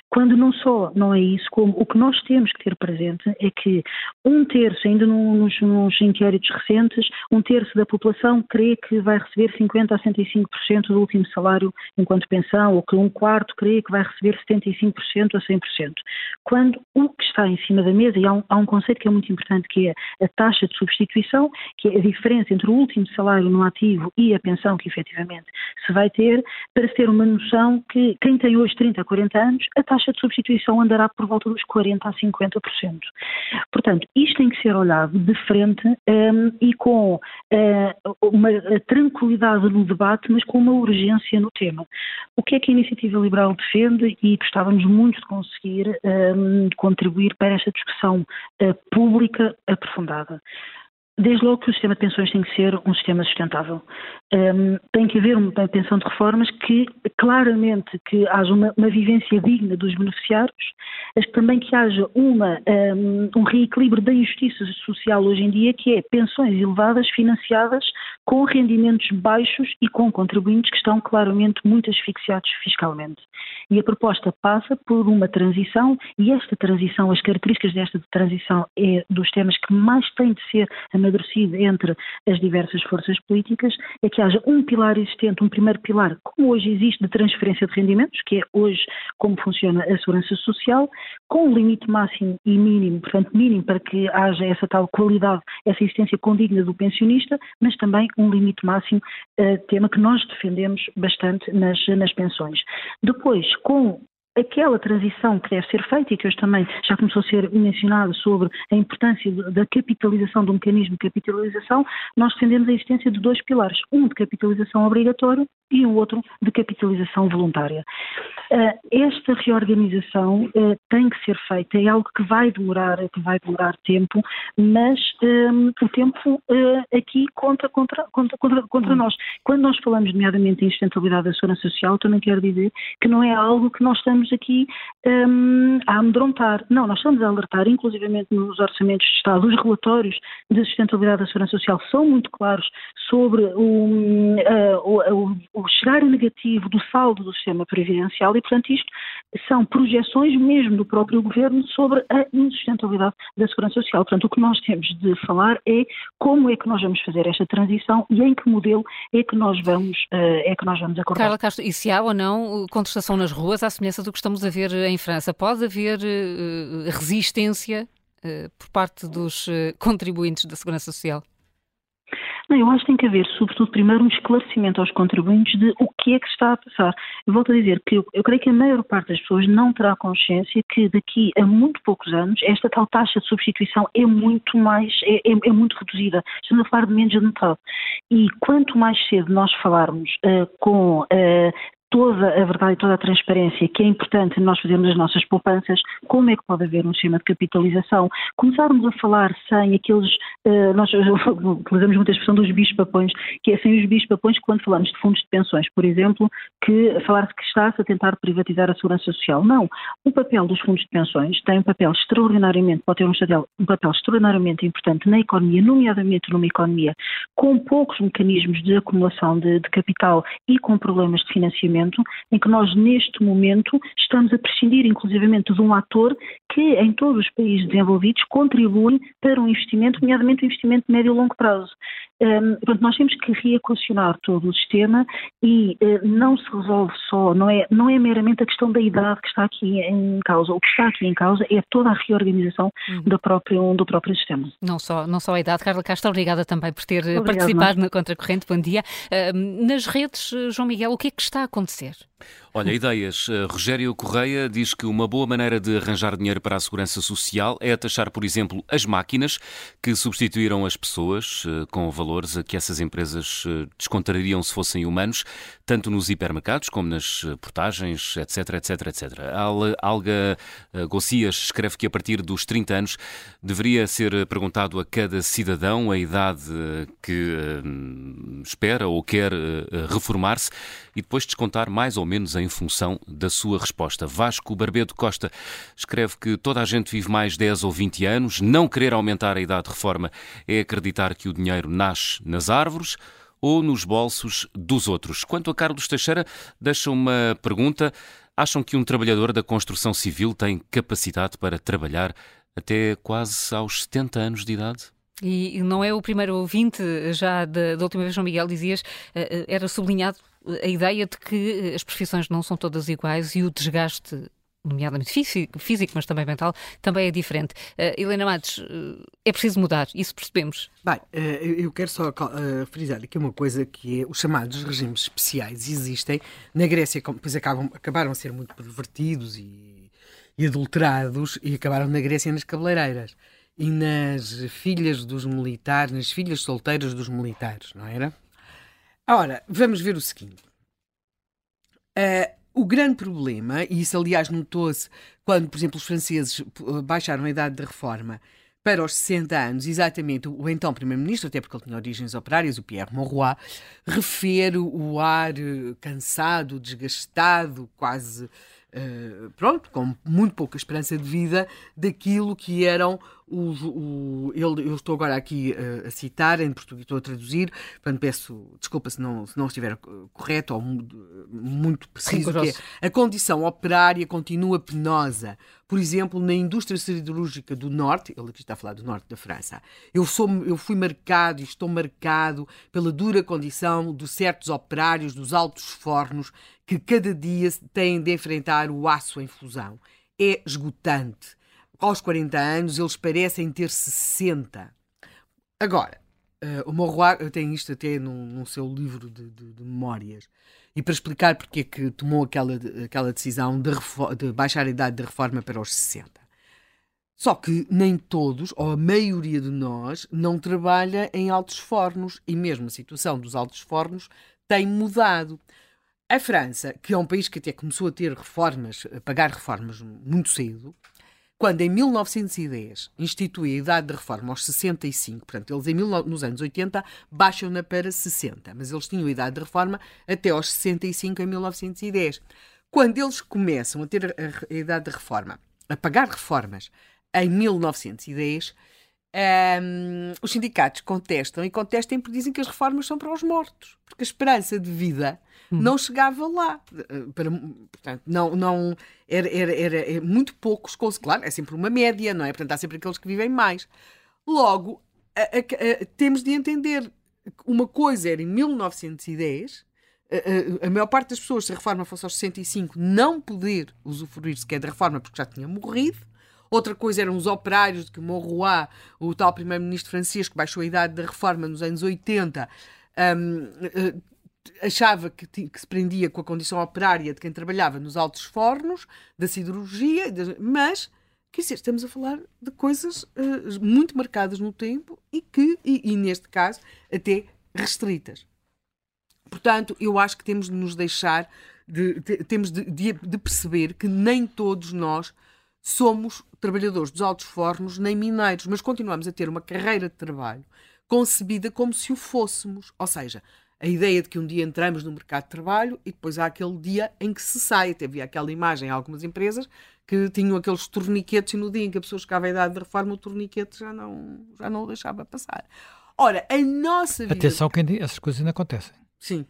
Quando não só não é isso, como o que nós temos que ter presente é que um terço, ainda nos, nos inquéritos recentes, um terço da população crê que vai receber 50% a 65% do último salário enquanto pensão, ou que um quarto crê que vai receber 75% a 100%. Quando o que está em cima da mesa, e há um, há um conceito que é muito importante, que é a taxa de substituição, que é a diferença entre o último salário no ativo e a pensão que efetivamente se vai ter, para se ter uma noção que quem tem hoje 30 a 40 anos, a taxa de substituição andará por volta dos 40 a 50%. Portanto, isto tem que ser olhado de frente um, e com uh, uma tranquilidade no debate, mas com uma urgência no tema. O que é que a Iniciativa Liberal defende e gostávamos muito de conseguir um, contribuir para esta discussão uh, pública aprofundada. Desde logo que o sistema de pensões tem que ser um sistema sustentável. Um, tem que haver uma pensão de reformas que claramente que haja uma, uma vivência digna dos beneficiários, mas também que haja uma, um, um, reequilíbrio da injustiça social hoje em dia, que é pensões elevadas financiadas com rendimentos baixos e com contribuintes que estão claramente muito asfixiados fiscalmente. E a proposta passa por uma transição, e esta transição, as características desta transição é dos temas que mais têm de ser amadurecido entre as diversas forças políticas, é que haja um pilar existente, um primeiro pilar, como hoje existe, de transferência de rendimentos, que é hoje como funciona a segurança social, com um limite máximo e mínimo, portanto mínimo para que haja essa tal qualidade, essa existência condigna do pensionista, mas também um limite máximo, uh, tema que nós defendemos bastante nas, nas pensões. Depois, com aquela transição que deve ser feita e que hoje também já começou a ser mencionado sobre a importância da capitalização do mecanismo de capitalização, nós defendemos a existência de dois pilares, um de capitalização obrigatório e o outro de capitalização voluntária. Uh, esta reorganização uh, tem que ser feita, é algo que vai demorar, que vai demorar tempo, mas um, o tempo uh, aqui conta contra, contra, contra, contra nós. Quando nós falamos, nomeadamente, em sustentabilidade da segurança social, também quero dizer que não é algo que nós estamos aqui um, a amedrontar. Não, nós estamos a alertar, inclusivamente nos orçamentos de Estado, os relatórios de sustentabilidade da segurança social são muito claros sobre o, o, o chegar negativo do saldo do sistema previdencial e, portanto, isto são projeções mesmo do próprio governo sobre a insustentabilidade da segurança social. Portanto, o que nós temos de falar é como é que nós vamos fazer esta transição e em que modelo é que nós vamos, eh, é que nós vamos acordar. Carla Castro, e se há ou não contestação nas ruas, à semelhança do que estamos a ver em França? Pode haver uh, resistência uh, por parte dos contribuintes da segurança social? Não, eu acho que tem que haver, sobretudo, primeiro um esclarecimento aos contribuintes de o que é que está a passar. Eu volto a dizer que eu, eu creio que a maior parte das pessoas não terá consciência que daqui a muito poucos anos esta tal taxa de substituição é muito mais, é, é, é muito reduzida. Estamos a falar de menos de metade. E quanto mais cedo nós falarmos uh, com uh, toda a verdade e toda a transparência que é importante nós fazermos as nossas poupanças, como é que pode haver um sistema de capitalização, começarmos a falar sem aqueles, uh, nós [LAUGHS] utilizamos muita expressão dos bispapões, que é sem os bispapões quando falamos de fundos de pensões, por exemplo, que falar-se que está-se a tentar privatizar a segurança social. Não, o papel dos fundos de pensões tem um papel extraordinariamente, pode ter um, um papel extraordinariamente importante na economia, nomeadamente numa economia com poucos mecanismos de acumulação de, de capital e com problemas de financiamento momento em que nós, neste momento, estamos a prescindir, inclusivamente, de um ator que, em todos os países desenvolvidos, contribui para um investimento, nomeadamente um investimento de médio e longo prazo. Um, portanto, nós temos que reequacionar todo o sistema e uh, não se resolve só, não é, não é meramente a questão da idade que está aqui em causa. O que está aqui em causa é toda a reorganização uhum. do, próprio, do próprio sistema. Não só, não só a idade. Carla Castro, obrigada também por ter Obrigado, participado na Contracorrente. Bom dia. Uh, nas redes, João Miguel, o que é que está a acontecer? Olha, ideias. Uh, Rogério Correia diz que uma boa maneira de arranjar dinheiro para a segurança social é taxar, por exemplo, as máquinas que substituíram as pessoas uh, com valores a que essas empresas uh, descontariam se fossem humanos, tanto nos hipermercados como nas portagens, etc, etc, etc. Alga Gossias escreve que a partir dos 30 anos deveria ser perguntado a cada cidadão a idade que espera ou quer reformar-se e depois descontar mais ou menos em função da sua resposta. Vasco Barbedo Costa escreve que toda a gente vive mais 10 ou 20 anos, não querer aumentar a idade de reforma é acreditar que o dinheiro nasce nas árvores ou nos bolsos dos outros. Quanto a Carlos Teixeira, deixa uma pergunta. Acham que um trabalhador da construção civil tem capacidade para trabalhar até quase aos 70 anos de idade? E não é o primeiro ouvinte, já da, da última vez, João Miguel, dizias, eh, eh, era sublinhado a ideia de que as profissões não são todas iguais e o desgaste nomeadamente físico, físico, mas também mental, também é diferente. Uh, Helena Matos, uh, é preciso mudar, isso percebemos. Bem, uh, eu quero só frisar aqui uma coisa que é os chamados regimes especiais existem. Na Grécia, pois acabam, acabaram a ser muito pervertidos e, e adulterados e acabaram na Grécia nas cabeleireiras e nas filhas dos militares, nas filhas solteiras dos militares, não era? Ora, vamos ver o seguinte. Uh, o grande problema, e isso aliás notou-se quando, por exemplo, os franceses eh, baixaram a idade de reforma para os 60 anos, exatamente o então Primeiro-Ministro, até porque ele tinha origens operárias, o Pierre Mauroy, refere o ar eh, cansado, desgastado, quase. Uh, pronto, com muito pouca esperança de vida, daquilo que eram o, o, eu estou agora aqui a, a citar em português, estou a traduzir, portanto peço desculpa se não, se não estiver correto ou muito preciso, que é, a condição operária continua penosa. Por exemplo, na indústria siderúrgica do Norte, ele aqui está a falar do Norte da França, eu, sou, eu fui marcado e estou marcado pela dura condição de certos operários dos altos fornos que cada dia têm de enfrentar o aço em fusão. É esgotante aos 40 anos, eles parecem ter 60. Agora, uh, o Morroir tem isto até num, num seu livro de, de, de, memórias. E para explicar porque é que tomou aquela, aquela decisão de, de baixar a idade de reforma para os 60. Só que nem todos, ou a maioria de nós, não trabalha em altos fornos e mesmo a situação dos altos fornos tem mudado. A França, que é um país que até começou a ter reformas, a pagar reformas muito cedo, quando em 1910 institui a idade de reforma aos 65, portanto, eles em, nos anos 80 baixam-na para 60, mas eles tinham a idade de reforma até aos 65 em 1910. Quando eles começam a ter a, a idade de reforma, a pagar reformas em 1910, um, os sindicatos contestam e contestam porque dizem que as reformas são para os mortos, porque a esperança de vida uhum. não chegava lá. Eh, para, portanto, não, não era, era, era é muito poucos, claro, é sempre uma média, não é? Portanto, há sempre aqueles que vivem mais. Logo, a, a, a, temos de entender uma coisa era em 1910 a, maior parte das pessoas, se a reforma fosse aos 65, não poder usufruir sequer da reforma porque já tinha morrido. Outra coisa eram os operários de que Monroy, o tal primeiro-ministro francês que baixou a idade da reforma nos anos 80, um, uh, achava que, que, se prendia com a condição operária de quem trabalhava nos altos fornos, da siderurgia, mas, quer dizer, estamos a falar de coisas uh, muito marcadas no tempo e que, e, e neste caso, até restritas. Portanto, eu acho que temos de nos deixar, de, de, temos de, de, perceber que nem todos nós somos trabalhadores dos altos fornos nem mineiros, mas continuamos a ter uma carreira de trabalho concebida como se o fôssemos. Ou seja, a ideia de que um dia entramos no mercado de trabalho e depois há aquele dia em que se sai. Até havia aquela imagem em algumas empresas que tinham aqueles torniquetes e no dia em que a pessoa chegava à idade de reforma o torniquete já não, já não o deixava passar. Ora, a nossa vida... Atenção que essas coisas ainda acontecem. Sim.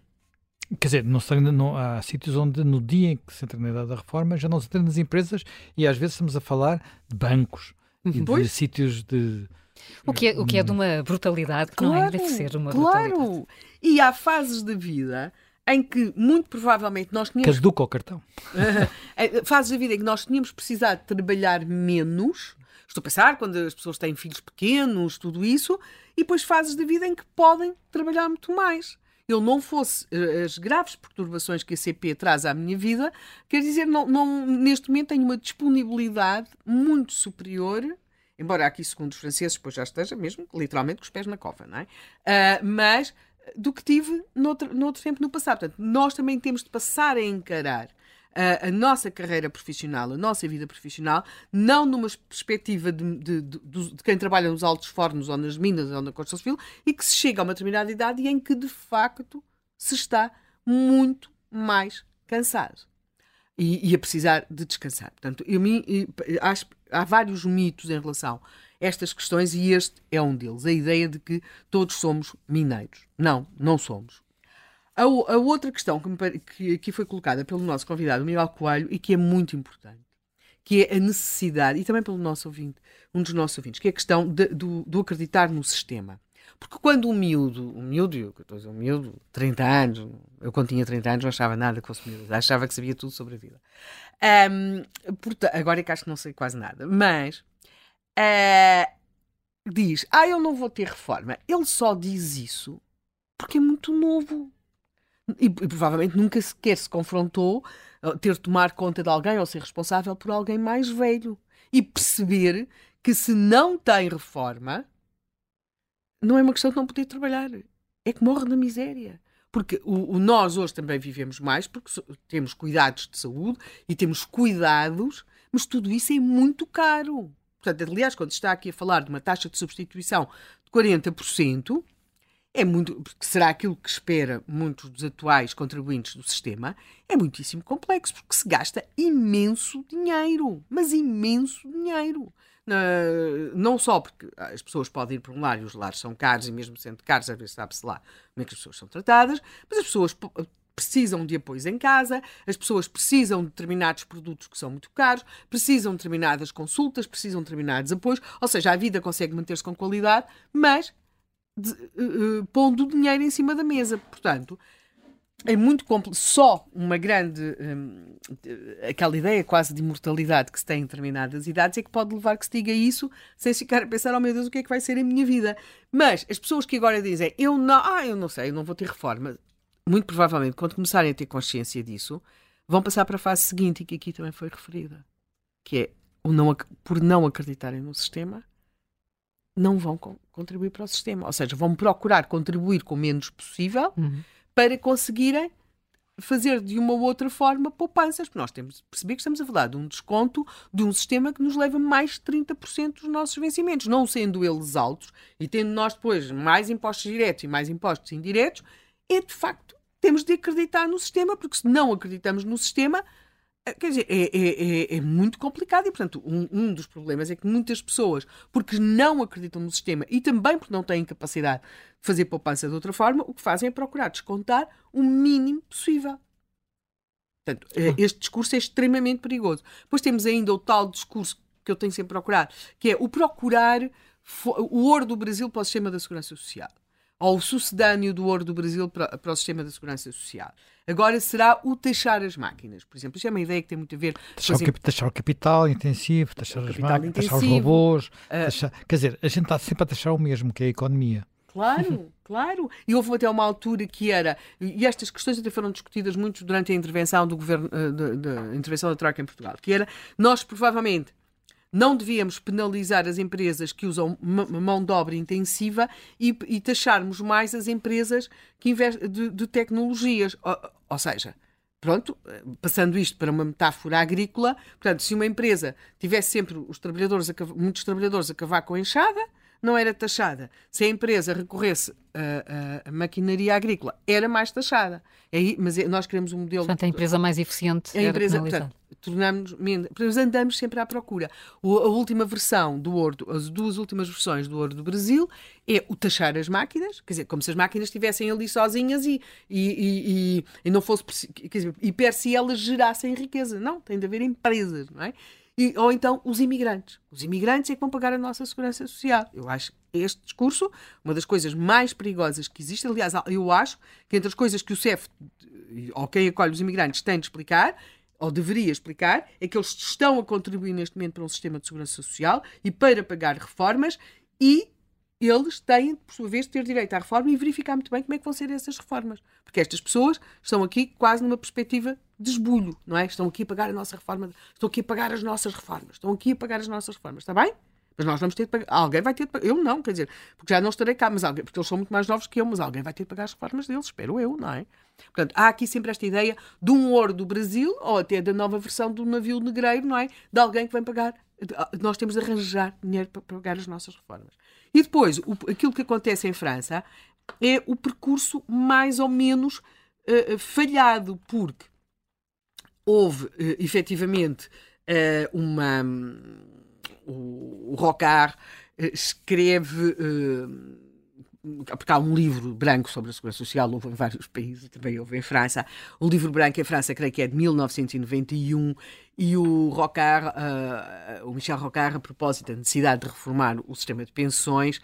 Quer dizer, não, não, há sítios onde no dia em que se entra na idade da reforma já não se entra nas empresas e às vezes estamos a falar de bancos e de pois. sítios de. O que, é, o que é de uma brutalidade que claro, não é, deve ser uma claro. brutalidade. E há fases da vida em que muito provavelmente nós tínhamos. Caduca o cartão. [LAUGHS] fases da vida em que nós tínhamos precisado de trabalhar menos. Estou a pensar quando as pessoas têm filhos pequenos, tudo isso, e depois fases da vida em que podem trabalhar muito mais eu não fosse uh, as graves perturbações que a CP traz à minha vida, quer dizer, não, não, neste momento tenho uma disponibilidade muito superior embora aqui, segundo os franceses, depois já esteja mesmo, literalmente, com os pés na cova, não é? Uh, mas do que tive noutro, noutro tempo no passado. Portanto, nós também temos de passar a encarar a, a, nossa carreira profissional, a nossa vida profissional, não numa perspectiva de, de, de, de, quem trabalha nos altos fornos ou nas minas ou na construção civil e que se chega a uma determinada idade em que de facto se está muito mais cansado e, e a precisar de descansar. Portanto, eu, eu, acho, há vários mitos em relação a estas questões e este é um deles, a ideia de que todos somos mineiros. Não, não somos. A, a outra questão que, me, que aqui foi colocada pelo nosso convidado, Miguel Coelho, e que é muito importante, que é a necessidade, e também pelo nosso ouvinte, um dos nossos ouvintes, que é a questão de, do, do acreditar no sistema. Porque quando um miúdo, um miúdo, eu estou a dizer, um miúdo, 30 anos, eu quando tinha 30 anos não achava nada que fosse miúdo, achava que sabia tudo sobre a vida. Um, agora é que acho que não sei quase nada, mas uh, diz, ah, eu não vou ter reforma. Ele só diz isso porque é muito novo e, e, provavelmente nunca sequer se confrontou a ter de tomar conta de alguém ou ser responsável por alguém mais velho. E perceber que se não tem reforma não é uma questão de não poder trabalhar. É que morre na miséria. Porque o, o nós hoje também vivemos mais porque temos cuidados de saúde e temos cuidados mas tudo isso é muito caro. Portanto aliás quando se está aqui a falar de uma taxa de substituição de 40% é muito, será aquilo que espera muitos dos atuais contribuintes do sistema, é muitíssimo complexo, porque se gasta imenso dinheiro, mas imenso dinheiro. não só porque as pessoas podem ir para um lar e os lares são caros, e mesmo sendo caros, às vezes sabe-se lá como é que as pessoas são tratadas, mas as pessoas precisam de apoios em casa, as pessoas precisam de determinados produtos que são muito caros, precisam de determinadas consultas, precisam de determinados apoios, ou seja, a vida consegue manter-se com qualidade, mas de, uh, pondo o dinheiro em cima da mesa. Portanto, é muito complexo. Só uma grande. Um, aquela ideia quase de imortalidade que se tem em determinadas idades é que pode levar que se diga isso sem ficar a pensar, oh meu Deus, o que é que vai ser a minha vida? Mas as pessoas que agora dizem, eu não, ah, eu não sei, eu não vou ter reforma, muito provavelmente, quando começarem a ter consciência disso, vão passar para a fase seguinte, que aqui também foi referida, que é o não, por não acreditarem no sistema, não vão contribuir para o sistema. Ou seja, vão procurar contribuir com o menos possível. Uhum para conseguirem fazer de uma ou outra forma poupanças, nós temos de perceber que estamos a falar de um desconto de um sistema que nos leva mais de 30% dos nossos vencimentos, não sendo eles altos e tendo nós depois mais impostos diretos e mais impostos indiretos, é de facto, temos de acreditar no sistema, porque se não acreditamos no sistema, Quer dizer, é, é, é, é, muito complicado e, portanto, um, um, dos problemas é que muitas pessoas, porque não acreditam no sistema e também porque não têm capacidade de fazer poupança de outra forma, o que fazem é procurar descontar o mínimo possível. Portanto, eh, este discurso é extremamente perigoso. Depois temos ainda o tal discurso que eu tenho sempre procurado, que é o procurar o ouro do Brasil para o sistema da segurança social ou o sucedâneo do ouro do Brasil para, para, o sistema da segurança social. Agora será o taxar as máquinas, por exemplo. Isto é uma ideia que tem muito a ver taxar, o, cap, taxar o capital intensivo, taxar as máquinas, intensivo, taxar os robôs. Uh, taxar, quer dizer, a gente está sempre a taxar o mesmo, que é a economia. Claro, [LAUGHS] claro. E houve até uma altura que era, e estas questões até foram discutidas muito durante a intervenção do governo, da intervenção da Troika em Portugal, que era, nós provavelmente não devíamos penalizar as empresas que usam mão de obra intensiva e, e taxarmos mais as empresas que investem de, de tecnologias. Ou, ou, seja, pronto, passando isto para uma metáfora agrícola, portanto, se uma empresa tivesse sempre os trabalhadores, muitos trabalhadores a cavar com enxada, não era taxada. Se a empresa recorresse a maquinaria agrícola, era mais taxada. É, mas é, nós queremos um modelo. Portanto, a empresa mais eficiente. A empresa, portanto, tornamos menos. andamos sempre à procura. O, a última versão do ouro, as duas últimas versões do ouro do Brasil é o taxar as máquinas, quer dizer, como se as máquinas estivessem ali sozinhas e, e, e, e não fosse. Quer dizer, e per si elas gerassem riqueza. Não, tem de haver empresas, não é? E, ou então os imigrantes. Os imigrantes é que vão pagar a nossa segurança social. Eu acho este discurso uma das coisas mais perigosas que existe. Aliás, eu acho que entre as coisas que o CEF, ou quem acolhe os imigrantes, tem de explicar, ou deveria explicar, é que eles estão a contribuir neste momento para um sistema de segurança social e para pagar reformas e eles têm, por sua vez, de ter direito à reforma e verificar muito bem como é que vão ser essas reformas. Porque estas pessoas estão aqui quase numa perspectiva de esbulho, não é? Estão aqui a pagar a nossa reforma, estão aqui a pagar as nossas reformas, estão aqui a pagar as nossas reformas, está bem? Mas nós vamos ter de pagar. Alguém vai ter de pagar. Eu não, quer dizer, porque já não estarei cá, mas alguém, porque eles são muito mais novos que eu, mas alguém vai ter de pagar as reformas deles, espero eu, não é? Portanto, há aqui sempre esta ideia de um ouro do Brasil, ou até da nova versão do navio negreiro, não é? De alguém que vem pagar. Nós temos de arranjar dinheiro para pagar as nossas reformas. E depois, o, aquilo que acontece em França é o percurso mais ou menos uh, falhado, porque houve uh, efetivamente uh, uma. Um, o, o Rocard escreve. Porque há um livro branco sobre a segurança social, houve em vários [LAUGHS] países, também houve em França. O livro branco em França, creio que é de 1991, e o Rocard, uh, o Michel Rocard, a propósito da necessidade de reformar o sistema de pensões,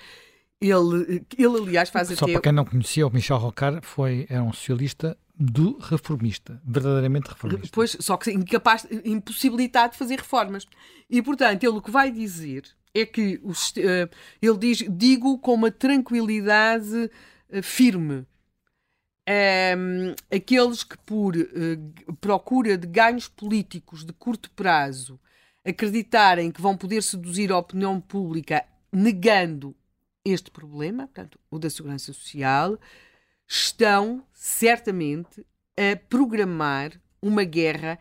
ele, ele aliás, faz Só até... para quem não conhecia, o Michel Rocard foi, era um socialista do reformista, verdadeiramente reformista. Pois, só que incapaz, impossibilitado de fazer reformas. E, portanto, ele o que vai dizer é que, o, uh, ele diz, digo com uma tranquilidade uh, firme, um, aqueles que, por uh, procura de ganhos políticos de curto prazo, acreditarem que vão poder seduzir a opinião pública negando este problema, portanto, o da segurança social, estão certamente a programar uma guerra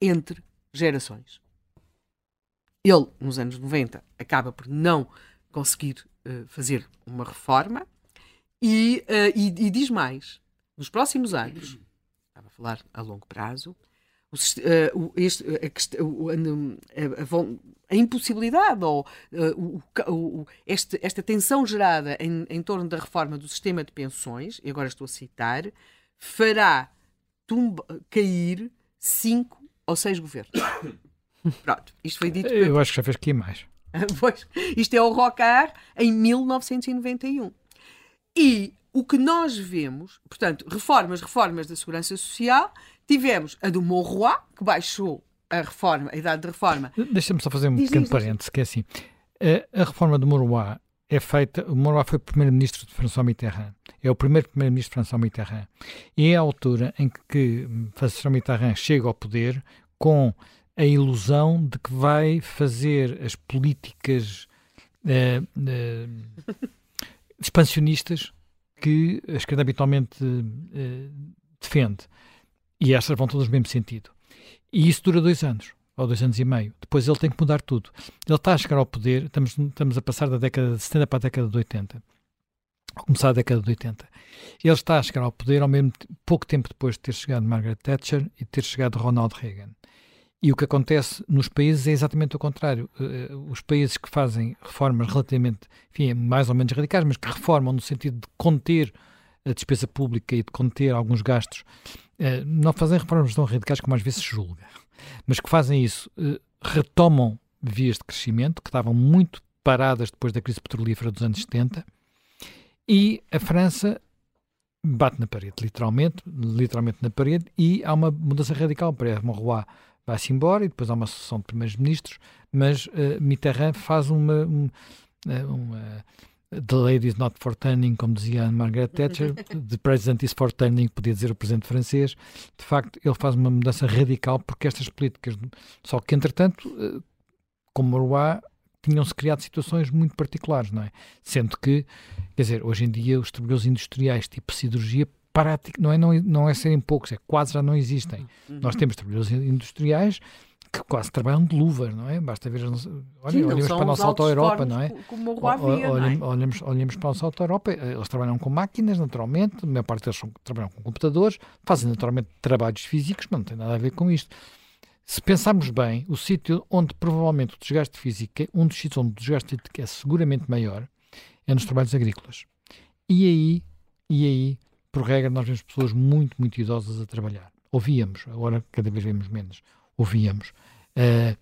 entre gerações. Ele, nos anos 90, acaba por não conseguir uh, fazer uma reforma e, uh, e, e diz mais nos próximos anos, estava a falar a longo prazo, o, este, a, a, a, impossibilidade ou uh, este, esta tensão gerada em, em torno da reforma do sistema de pensões, e agora estou a citar, fará tumba, cair cinco ou seis governos. [COUGHS] Pronto, isto foi dito. Eu acho que já fez aqui mais. [LAUGHS] pois, isto é o Rocard em 1991. E o que nós vemos, portanto, reformas, reformas da Segurança Social, tivemos a do Monroy, que baixou a reforma, a idade de reforma. Deixa-me só fazer um diz, pequeno parênteses, que é assim, a, a reforma do Monroy é feita, o Monroy foi primeiro-ministro de François Mitterrand, é o primeiro primeiro-ministro de François Mitterrand, e é a altura em que François Mitterrand chega ao poder com a ilusão de que vai fazer as políticas uh, uh, expansionistas que a esquerda habitualmente uh, defende. E estas vão todas no mesmo sentido. E isso dura dois anos, ou dois anos e meio. Depois ele tem que mudar tudo. Ele está a chegar ao poder, estamos, estamos a passar da década de 70 para a década de 80. A começar a década de 80. Ele está a chegar ao poder ao mesmo pouco tempo depois de ter chegado Margaret Thatcher e de ter chegado Ronald Reagan. E o que acontece nos países é exatamente o contrário. Uh, os países que fazem reformas relativamente, enfim, mais ou menos radicais, mas que reformam no sentido de conter a despesa pública e de conter alguns gastos, uh, não fazem reformas tão radicais como às vezes se julga. Mas que fazem isso, retomam vias de crescimento que estavam muito paradas depois da crise petrolífera dos anos 70 e a França bate na parede, literalmente, literalmente na parede, e há uma mudança radical. Para Monroy vai-se embora e depois há uma sucessão de primeiros ministros, mas uh, Mitterrand faz uma, um, eh, uma The lady is not for turning, como dizia Margaret Thatcher, [LAUGHS] the president is for turning, podia dizer o presidente francês. De facto, ele faz uma mudança radical porque estas políticas, só que entretanto, eh, como Marois, tinham-se criado situações muito particulares, não é? Sendo que, quer dizer, hoje em dia os trabalhadores industriais tipo cirurgia prático, não é, não, não é serem poucos, é quase já não existem. Uhum. Nós temos trabalhadores industriais que quase trabalham de luva, não é? Basta ver, olha, Sim, olhamos para a nossa Auto-Europa, não é? Como havia, olhamos, não é? olhamos, olhamos para a nossa Auto-Europa, eles trabalham com máquinas, naturalmente, a maior parte deles são, trabalham com computadores, fazem naturalmente trabalhos físicos, mas não tem nada a ver com isto. Se pensarmos bem, o sítio onde provavelmente o desgaste físico, é, um dos sítios onde o desgaste físico é seguramente maior, é nos trabalhos agrícolas. E aí, e aí por regra, nós vemos pessoas muito, muito idosas a trabalhar. Ouvíamos, agora cada vez vemos menos. Ouvíamos. Uh,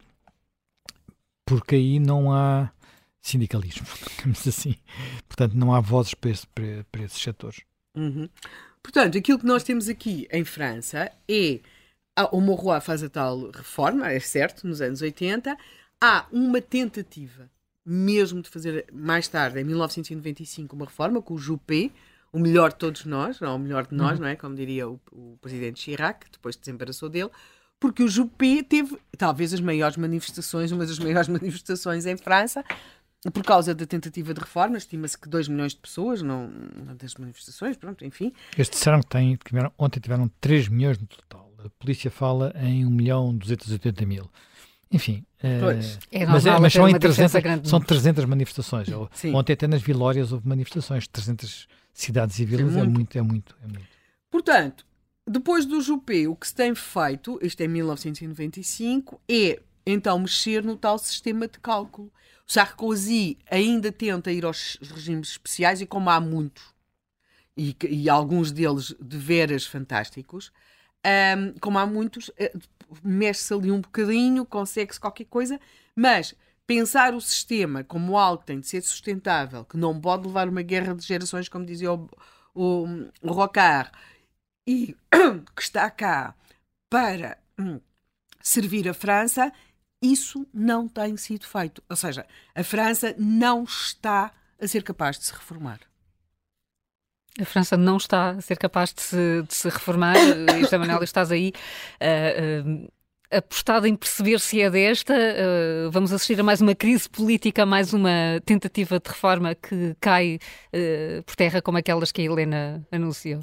porque aí não há sindicalismo, [LAUGHS] digamos assim. Portanto, não há vozes para, esse, para, para esses setores. Uhum. Portanto, aquilo que nós temos aqui em França é. O Morroy faz a tal reforma, é certo, nos anos 80. Há uma tentativa, mesmo de fazer mais tarde, em 1995, uma reforma com o Juppé, o melhor de todos nós, não o melhor de nós, uhum. não é? Como diria o, o presidente Chirac, depois desembaraçou dele, porque o Juppé teve talvez as maiores manifestações, uma das maiores [LAUGHS] manifestações em França, por causa da tentativa de reforma, estima-se que 2 milhões de pessoas, não, das manifestações, pronto, enfim. Eles disseram que, têm, que tiveram, ontem tiveram 3 milhões no total. A polícia fala em 1 milhão 280 mil. Enfim, uh, é mas, é, mas são, 300, são 300 manifestações. Sim. Ontem até nas Vilórias houve manifestações, 300 cidades e vilas, é muito, é muito, é muito. Portanto, depois do Juppé, o que se tem feito, isto é 1995, é então mexer no tal sistema de cálculo. O Sarkozy ainda tenta ir aos regimes especiais e como há muitos, e, e alguns deles de veras fantásticos, um, como há muitos, eh, mexe-se ali um bocadinho, consegue-se qualquer coisa, mas pensar o sistema como algo que tem de ser sustentável, que não pode levar uma guerra de gerações, como dizia o, o, o Rocard, e [COUGHS] que está cá para hum, servir a França, isso não tem sido feito. Ou seja, a França não está a ser capaz de se reformar. A França não está a ser capaz de se, de se reformar. Isto, Manuel, estás aí uh, uh, apostado em perceber se é desta. Uh, vamos assistir a mais uma crise política, mais uma tentativa de reforma que cai uh, por terra, como aquelas que a Helena anunciou.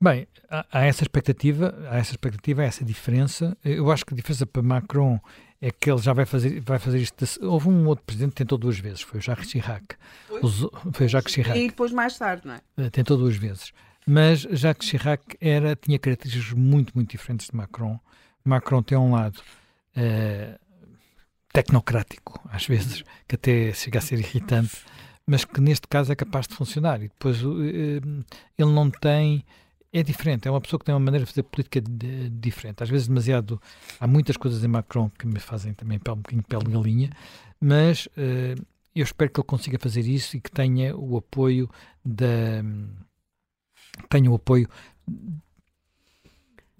Bem, há, há, essa expectativa, há essa expectativa, há essa diferença. Eu acho que a diferença para Macron é que ele já vai fazer, vai fazer isto. Houve um outro presidente que tentou duas vezes, foi o Jacques Chirac. Os, foi o Jacques Chirac. E depois mais tarde, não é? Eh, tentou duas vezes. Mas Jacques Chirac era, tinha características muito, muito diferentes de Macron Macron tem um lado uh, tecnocrático, às vezes, que até chega a ser irritante, mas que neste caso é capaz de funcionar. E depois uh, ele não tem. É diferente, é uma pessoa que tem uma maneira de fazer política de, diferente. Às vezes, demasiado. Há muitas coisas em Macron que me fazem também um bocadinho pele de galinha, mas uh, eu espero que ele consiga fazer isso e que tenha o apoio da. tenha o apoio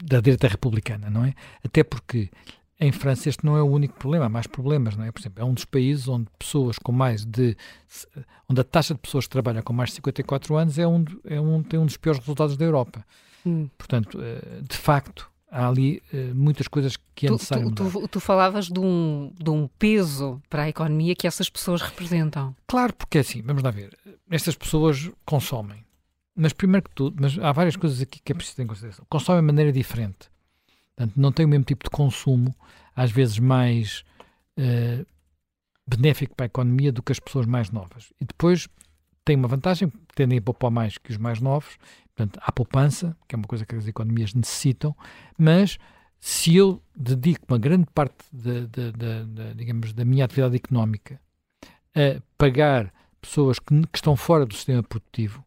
da direita republicana, não é? Até porque em França este não é o único problema, há mais problemas, não é? Por exemplo, é um dos países onde pessoas com mais de onde a taxa de pessoas que trabalham com mais de 54 anos é um, é um tem um dos piores resultados da Europa. Hum. Portanto, eh, de facto, há ali uh, muitas coisas que é necessário tu, tu, tu, falavas de um, de um peso para a economia que essas pessoas representam. Claro, porque é assim, vamos lá ver, estas pessoas consomem, mas primeiro que tudo, mas há várias coisas aqui que é preciso ter em consideração. Consomem de maneira diferente. Portanto, não tem o mesmo tipo de consumo, às vezes mais uh, benéfico para a economia do que as pessoas mais novas. E depois tem uma vantagem, tendem a poupar mais que os mais novos, Portanto, há poupança, que é uma coisa que as economias necessitam, mas se eu dedico uma grande parte de, de, de, digamos, da minha atividade económica a pagar pessoas que, que, estão fora do sistema produtivo,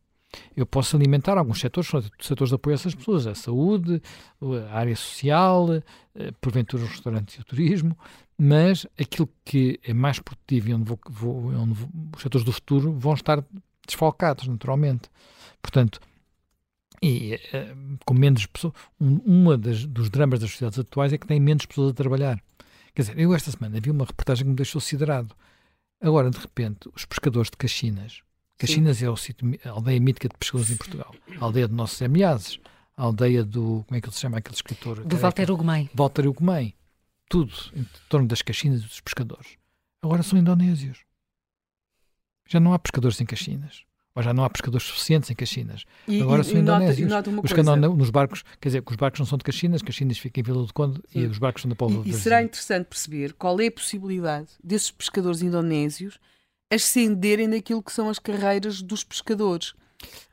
eu posso alimentar alguns setores, setores de apoio a essas pessoas, a saúde, a área social, eh, porventura os restaurantes e o turismo, mas aquilo que é mais produtivo e onde, vou, vou, onde vou, os setores do futuro vão estar desfalcados, naturalmente. Portanto, e uh, com menos pessoas. Um, uma das, dos dramas das sociedades atuais é que tem menos pessoas a trabalhar. Quer dizer, eu esta semana vi uma reportagem que me deixou siderado. Agora, de repente, os pescadores de Caxinas. Caxinas é o sítio, a aldeia mítica de pescadores em Portugal. A aldeia de nossos Ameases. A aldeia do. Como é que ele se chama aquele escritor? Do Walter Ugumem. Walter Ugumem. Tudo em torno das Caxinas e dos pescadores. Agora são indonésios. Já não há pescadores em Caxinas ou já não há pescadores suficientes em Caxinas. E, Agora e, são indonésios. Nota, nota os que andam nos barcos, quer dizer, que os barcos não são de Caxinas, Caxinas fica em Vila do Conde Sim. e os barcos são da Póvoa E, e será interessante perceber qual é a possibilidade desses pescadores indonésios ascenderem naquilo que são as carreiras dos pescadores.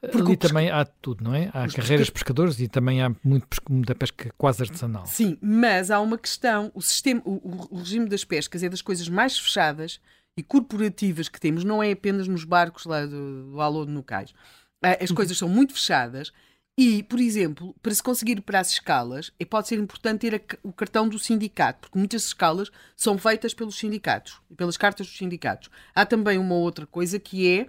Porque Ali também há tudo, não é? Há carreiras pesca... pescadores e também há muito muita pesca quase artesanal. Sim, mas há uma questão: o, sistema, o, o regime das pescas é das coisas mais fechadas e corporativas que temos, não é apenas nos barcos lá do, do Alô no Cais. Ah, as uhum. coisas são muito fechadas e, por exemplo, para se conseguir para as escalas, é, pode ser importante ter o cartão do sindicato, porque muitas escalas são feitas pelos sindicatos pelas cartas dos sindicatos. Há também uma outra coisa que é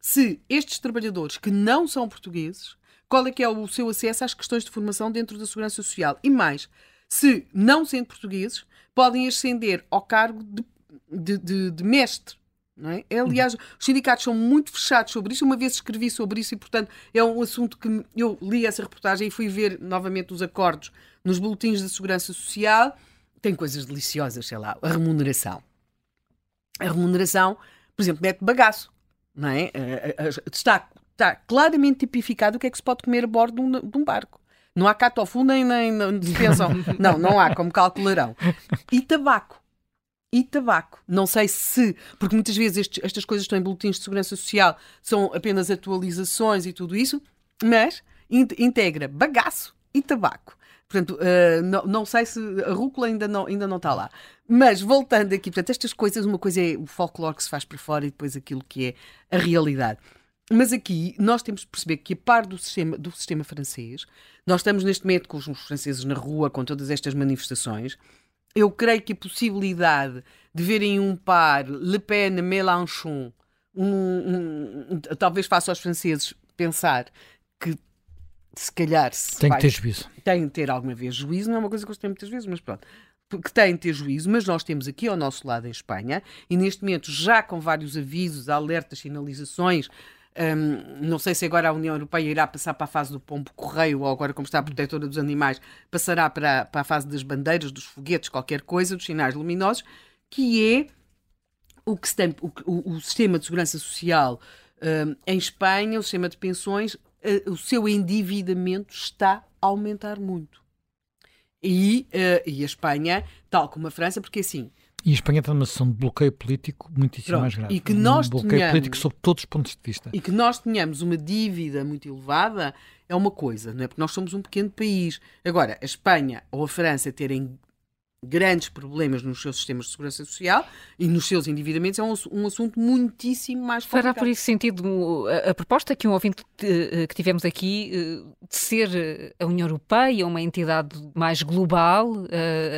se estes trabalhadores que não são portugueses, qual é que é o seu acesso às questões de formação dentro da segurança social? E mais, se não sendo portugueses, podem ascender ao cargo de de, de, de mestre. Não é? Aliás, os sindicatos são muito fechados sobre isso. Uma vez escrevi sobre isso e, portanto, é um assunto que eu li essa reportagem e fui ver novamente os acordos nos boletins da Segurança Social. Tem coisas deliciosas, sei lá, a remuneração. A remuneração, por exemplo, mete bagaço. Não é? Está, está claramente tipificado o que é que se pode comer a bordo de um, barco. Não há cá tofu nem, nem, nem [LAUGHS] pensam. não, não há, como calcularão. E tabaco e tabaco. Não sei se, porque muitas vezes estes, estas coisas estão em boletins de segurança social, são apenas atualizações e tudo isso, mas integra bagaço e tabaco. Portanto, uh, não, não, sei se a rúcula ainda não, ainda não está lá. Mas voltando aqui, portanto, estas coisas, uma coisa é o folclore que se faz para fora e depois aquilo que é a realidade. Mas aqui nós temos de perceber que, a par do sistema, do sistema francês, nós estamos neste momento com os franceses na rua, com todas estas manifestações, eu creio que a possibilidade de verem um par Le Pen, Mélenchon, um, um, um, talvez faça aos franceses pensar que se calhar se tem vai, que ter juízo. Tem que ter alguma vez juízo, não é uma coisa que eu tenho muitas vezes, mas pronto. Que tem que ter juízo, mas nós temos aqui ao nosso lado em Espanha, e neste momento já com vários avisos, alertas, sinalizações, um, não sei se agora a União Europeia irá passar para a fase do pombo correio ou agora, como está a protetora dos animais, passará para, para a fase das bandeiras, dos foguetes, qualquer coisa, dos sinais luminosos, que é o que tem, o, o, sistema de segurança social um, em Espanha, o sistema de pensões, uh, o seu endividamento está a aumentar muito. E, uh, e a Espanha, tal como a França, porque assim, E a Espanha está numa situação de bloqueio político muitíssimo Pronto, mais grave. e que nós um bloqueio tenhamos- político sob todos os pontos de vista. E que nós tenhamos uma dívida muito elevada é uma coisa, não é? Porque nós somos um pequeno país. Agora, a Espanha ou a França terem grandes problemas nos seus sistemas de segurança social e nos seus endividamentos é um, um assunto muitíssimo mais Fará complicado. por esse sentido a, a proposta que um ouvinte eh, que tivemos aqui de ser a União Europeia uma entidade mais global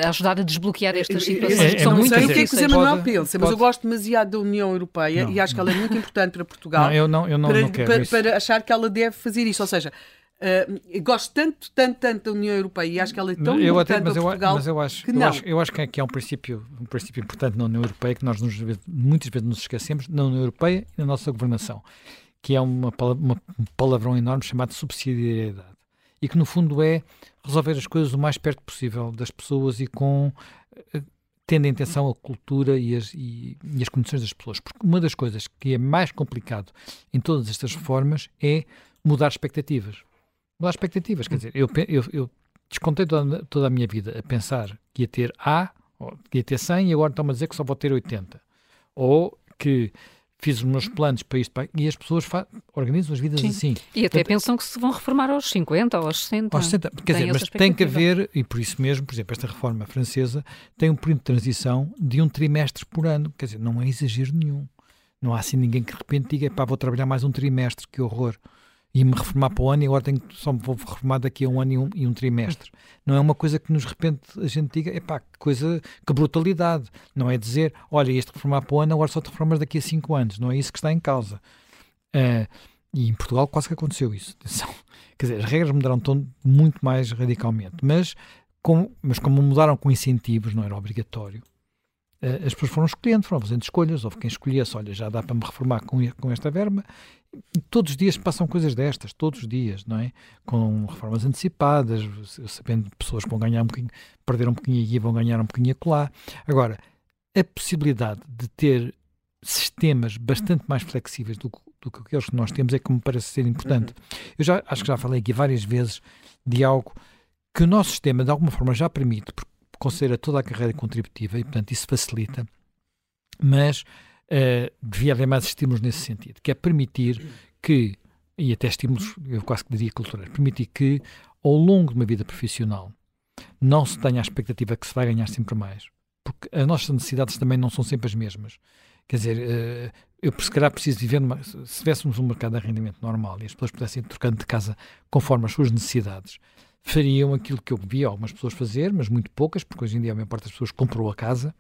a ajudar a desbloquear estas Eu- eu- situações É- que é são muito sei o que é que o. Zé Manuel Pode- pensa, mas eu gosto demasiado da União Europeia Não. e acho que ela é muito importante para Portugal Não, eu não, eu não, para, não quero para- isso. para achar que ela deve fazer isso. Ou seja, eu gosto tanto, tanto, tanto da União Europeia e acho que ela é tão eu importante até, mas, para eu, Portugal. mas eu acho que eu não. acho, eu acho que aqui há um princípio, um princípio importante na União Europeia que nós nos, muitas vezes nos esquecemos, na União Europeia e na nossa governação, que é uma, uma- um palavrão enorme chamado subsidiariedade. E que no fundo é resolver as coisas o mais perto possível das pessoas e com eh, tendo em atenção a cultura e as, e, e as condições das pessoas. Porque uma das coisas que é mais complicado em todas estas reformas é mudar expectativas. Mudar expectativas, quer dizer, eu, eu, eu descontei toda, toda a minha vida a pensar que ia ter A, ou que ia ter 100 e agora estão-me a dizer que só vou ter 80. Ou que fiz os meus planos para isto, para... e as pessoas fa- organizam as vidas Sim. assim. E até Portanto, pensam que se vão reformar aos 50 ou aos 60. aos 60, quer dizer, mas tem que haver, e por isso mesmo, por exemplo, esta reforma francesa tem um período de transição de um trimestre por ano. Quer dizer, não é exagero nenhum. Não há assim ninguém que de repente diga, pá, vou trabalhar mais um trimestre, que horror. E me reformar para o ano e agora tenho, só me vou reformar daqui a um ano e um, e um trimestre. Não é uma coisa que nos de repente a gente diga, epá, que coisa, que brutalidade. Não é dizer, olha, este reformar para o ano, agora só te reformas daqui a cinco anos. Não é isso que está em causa. Ah, e em Portugal quase que aconteceu isso. Atenção. [LAUGHS] Quer dizer, as regras mudaram tão, muito mais radicalmente. Mas como, mas como mudaram com incentivos, não era obrigatório, eh, as pessoas foram escolhendo, foram fazendo escolhas. Houve quem escolhesse, olha, já dá para me reformar com esta verba. Todos os dias passam coisas destas, todos os dias, não é? Com reformas antecipadas, sabendo pessoas que vão ganhar um bocadinho, perderam um bocadinho aqui e vão ganhar um bocadinho acolá. Agora, a possibilidade de ter sistemas bastante mais flexíveis do, que- do que aqueles que nós temos é que me parece ser importante. Eu já acho que já falei aqui várias vezes de algo que o nosso sistema de alguma forma já permite, porque considera toda a carreira contributiva e, portanto, isso facilita, mas eh, devia haver mais estímulos nesse sentido, que é permitir que, e até estímulos, eu quase que diria culturais, permitir que ao longo de uma vida profissional não se tenha a expectativa que se vai ganhar sempre mais, porque as nossas necessidades também não são sempre as mesmas. Quer dizer, eh, eu se calhar preciso viver numa, se tivéssemos um mercado de arrendamento normal e as pessoas pudessem ir trocando de casa conforme as suas necessidades, fariam aquilo que eu via algumas pessoas fazer, mas muito poucas, porque hoje em dia a maior parte das pessoas comprou a casa,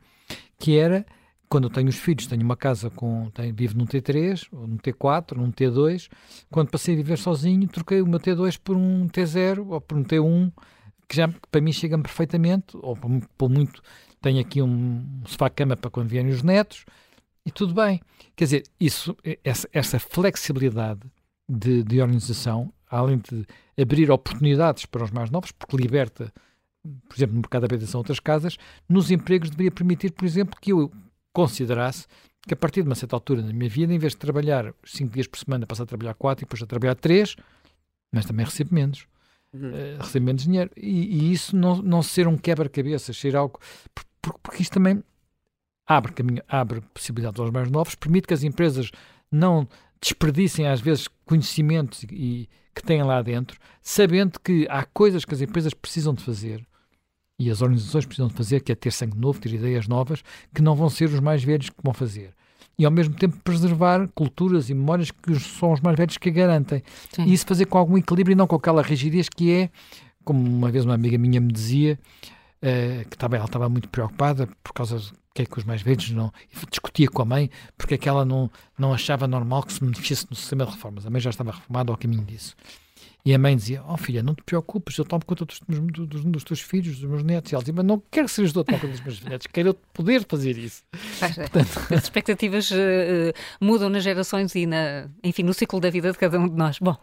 que era, quando eu tenho os filhos, tenho uma casa com, tenho, vivo num T3, ou num T4, num T2, quando passei a viver sozinho, troquei o meu T2 por um T0 ou por um T1, que já que para mim chega-me perfeitamente, ou por, por muito, tenho aqui um sofá-cama para quando vierem os netos, e tudo bem. Quer dizer, isso, essa, essa flexibilidade de, de organização, além de abrir oportunidades para os mais novos, porque liberta, por exemplo, no mercado da habitação outras casas, nos empregos deveria permitir, por exemplo, que eu considerasse que a partir de uma certa altura na minha vida, em vez de trabalhar cinco dias por semana, passar a trabalhar quatro e depois a trabalhar três, mas também recebo menos. Uhum. eh, recebo menos dinheiro. E, e isso não, não ser um quebra-cabeças, ser algo. por- por- Porque isto também abre, caminho, abre possibilidades aos mais novos, permite que as empresas não desperdicem, às vezes, conhecimentos e, e que têm lá dentro, sabendo que há coisas que as empresas precisam de fazer e as organizações precisam fazer, que é ter sangue novo, ter ideias novas, que não vão ser os mais velhos que vão fazer. E ao mesmo tempo preservar culturas e memórias que são os mais velhos que a garantem. Sim. E isso fazer com algum equilíbrio e não com aquela rigidez que é, como uma vez uma amiga minha me dizia, eh, que estava, ela estava muito preocupada por causa de que é que os mais velhos não. discutia com a mãe porque é que ela não, não achava normal que se beneficiasse no sistema de reformas. A mãe já estava reformada ao caminho disso. E a mãe dizia: Oh filha, não te preocupes, eu tomo conta dos, dos, dos- dos teus filhos, dos meus netos. E ela dizia: Mas não quero que sejas tu a tomar conta dos meus netos, quero eu poder fazer isso. As expectativas eh, mudam nas gerações e, na, enfim, no ciclo da vida de cada um de nós. Bom,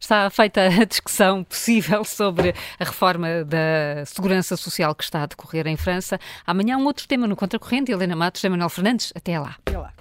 está feita a discussão possível sobre a reforma da segurança social que está a decorrer em França. Amanhã um outro tema no Contracorrente. Helena Matos, José Manuel Fernandes. Até lá. Até lá.